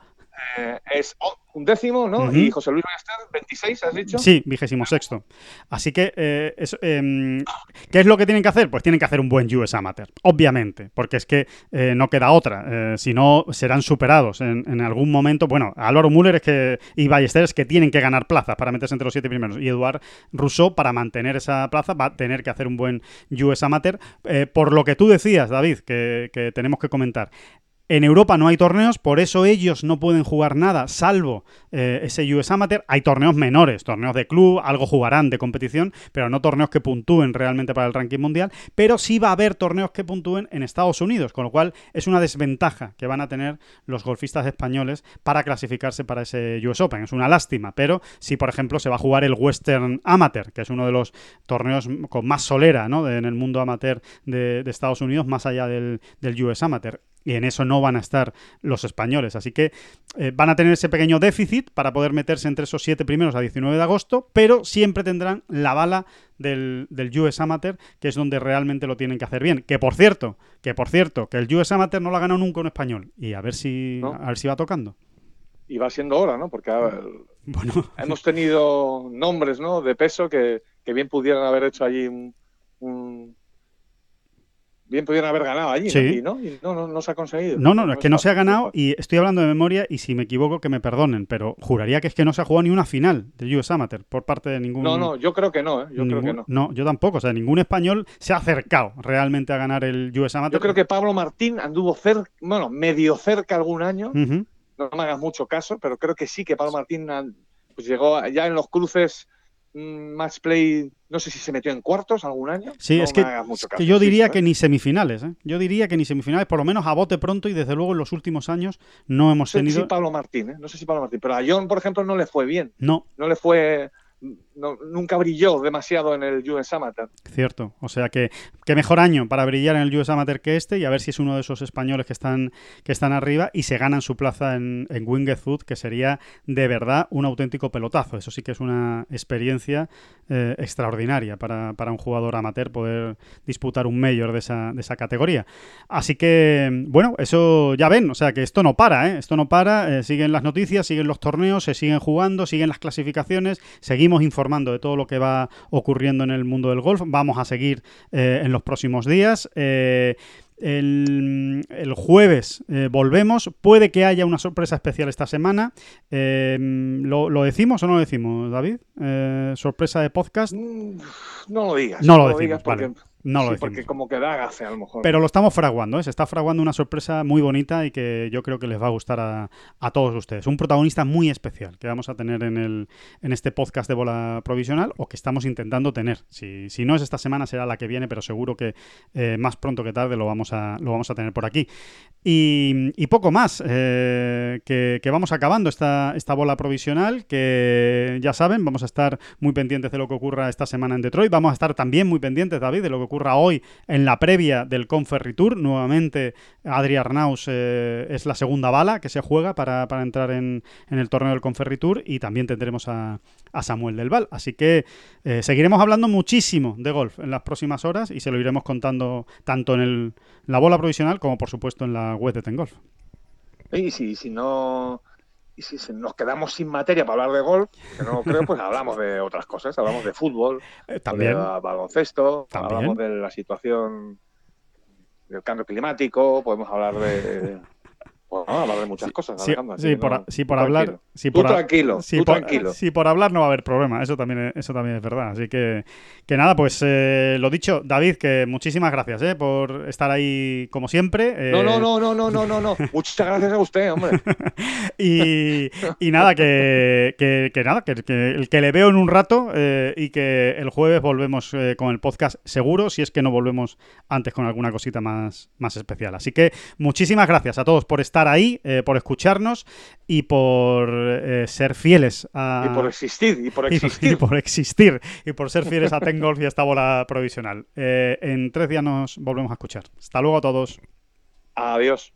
Eh, es un décimo, ¿no? Y José Luis Ballester, 26, ¿has dicho? Sí, vigésimo sexto. Así que, eh, eso, em, ¿qué es lo que tienen que hacer? Pues tienen que hacer un buen US Amateur, obviamente, porque es que eh, no queda otra. Si no, serán superados en, en algún momento. Bueno, Álvaro Müller es que, y Ballester es que tienen que ganar plazas para meterse entre los siete primeros. Y Eduard Rousseau, para mantener esa plaza, va a tener que hacer un buen US Amateur. Por lo que tú decías, David, que, que tenemos que comentar. En Europa no hay torneos, por eso ellos no pueden jugar nada, salvo eh, ese US Amateur. Hay torneos menores, torneos de club, algo jugarán de competición, pero no torneos que puntúen realmente para el ranking mundial. Pero sí va a haber torneos que puntúen en Estados Unidos, con lo cual es una desventaja que van a tener los golfistas españoles para clasificarse para ese US Open. Es una lástima, pero si por ejemplo se va a jugar el Western Amateur, que es uno de los torneos con más solera en el mundo amateur de, Estados Unidos, más allá del US Amateur y en eso no van a estar los españoles. Así que eh, van a tener ese pequeño déficit para poder meterse entre esos siete primeros a 19 de agosto, pero siempre tendrán la bala del, del US Amateur, que es donde realmente lo tienen que hacer bien. Que por cierto, que por cierto, que el US Amateur no lo ha ganado nunca un español. Y a ver si, ¿No? a ver si va tocando. Y va siendo hora, ¿no? Porque Bueno, hemos tenido nombres, ¿no? De peso que, que bien pudieran haber hecho allí un- bien pudieran haber ganado allí, Sí. ¿no? Y no, no, no, no se ha conseguido. no, no, no, es que no se ha ganado y estoy hablando de memoria y si me equivoco que me perdonen, pero juraría que es que no se ha jugado ni una final del US Amateur por parte de ningún... No, no, yo creo que no, ¿eh? Yo creo que ningún- no. yo tampoco. O sea, ningún español se ha acercado realmente a ganar el US Amateur. Yo creo que Pablo Martín anduvo cerca, bueno, medio cerca algún año, no me hagas mucho caso, pero creo que sí que Pablo Martín pues llegó ya en los cruces match play, no sé si se metió en cuartos algún año. Sí, No es que, mucho caso, yo diría que ni semifinales. ¿eh? Yo diría que ni semifinales, por lo menos a bote pronto y desde luego en los últimos años no No hemos sé tenido... si Pablo Martín, ¿eh? no sé si Pablo Martín, pero a John, por ejemplo, no le fue bien, No, no le fue, nunca brilló demasiado en el US Amateur. cierto. O sea que, que mejor año para brillar en el US Amateur que este y a ver si es uno de esos españoles que están, que están arriba y se ganan su plaza en, en Winged que sería de verdad un auténtico pelotazo. Eso sí que es una experiencia eh, extraordinaria para, para un jugador amateur poder disputar un mayor de esa, de esa categoría. Así que, bueno, eso ya ven, o sea que esto no para, ¿eh? Esto no para, eh, siguen las noticias, siguen los torneos, se siguen jugando, siguen las clasificaciones, seguimos informando de todo lo que va ocurriendo en el mundo del golf, vamos a seguir eh, en los próximos días. Eh, el, el jueves eh, volvemos. Puede que haya una sorpresa especial esta semana. Eh, ¿lo, lo decimos o no lo decimos, David? Eh, sorpresa de podcast. Mm, No lo digas. No lo digas decimos, vale. porque No lo Sí, decimos. porque como que da gafe a lo mejor. Pero lo estamos fraguando, ¿eh? se está fraguando una sorpresa muy bonita y que yo creo que les va a gustar a, a todos ustedes. Un protagonista muy especial que vamos a tener en, el, en este podcast de bola provisional o que estamos intentando tener. Si, si no es esta semana, será la que viene, pero seguro que eh, más pronto que tarde lo vamos a, lo vamos a tener por aquí. Y, y poco más, eh, que, que vamos acabando esta, esta bola provisional, que ya saben, vamos a estar muy pendientes de lo que ocurra esta semana en Detroit. Vamos a estar también muy pendientes, David, de lo que ocurra hoy en la previa del Conferritour. Nuevamente, Adri Arnaus eh, es la segunda bala que se juega para, entrar en, el torneo del Conferritour y también tendremos a, Samuel del Val. Así que eh, seguiremos hablando muchísimo de golf en las próximas horas y se lo iremos contando tanto en la bola provisional como, por supuesto, en la web de Tengolf. Y si, si no. Y si nos quedamos sin materia para hablar de golf, que no creo, pues hablamos de otras cosas. Hablamos de fútbol, Eh, también. de ba- baloncesto, También. hablamos de la situación del cambio climático, podemos hablar de. Bueno, hablar de muchas cosas. Sí, Alejandro, por, no- a- sí, por hablar. tranquilo. sí, Tú por a- tranquilo, sí, tú por- tranquilo. sí, por hablar no va a haber problema. Eso también, es- eso también es verdad. Así que, que nada, pues eh, lo dicho, David, que muchísimas gracias eh, por estar ahí como siempre. eh, No, no, no, no, no, no, no, no. Muchas gracias a usted, hombre. Y, y nada, que, que- que nada, que, que el que le veo en un rato eh, y que el jueves volvemos con el podcast seguro, si es que no volvemos antes con alguna cosita más, más especial. Así que muchísimas gracias a todos por estar ahí, eh, por escucharnos y por eh, ser fieles a... Y por existir, y por existir. y por existir y por ser fieles a Tengolf y a esta bola provisional. Eh, en tres días nos volvemos a escuchar. Hasta luego a todos. Adiós.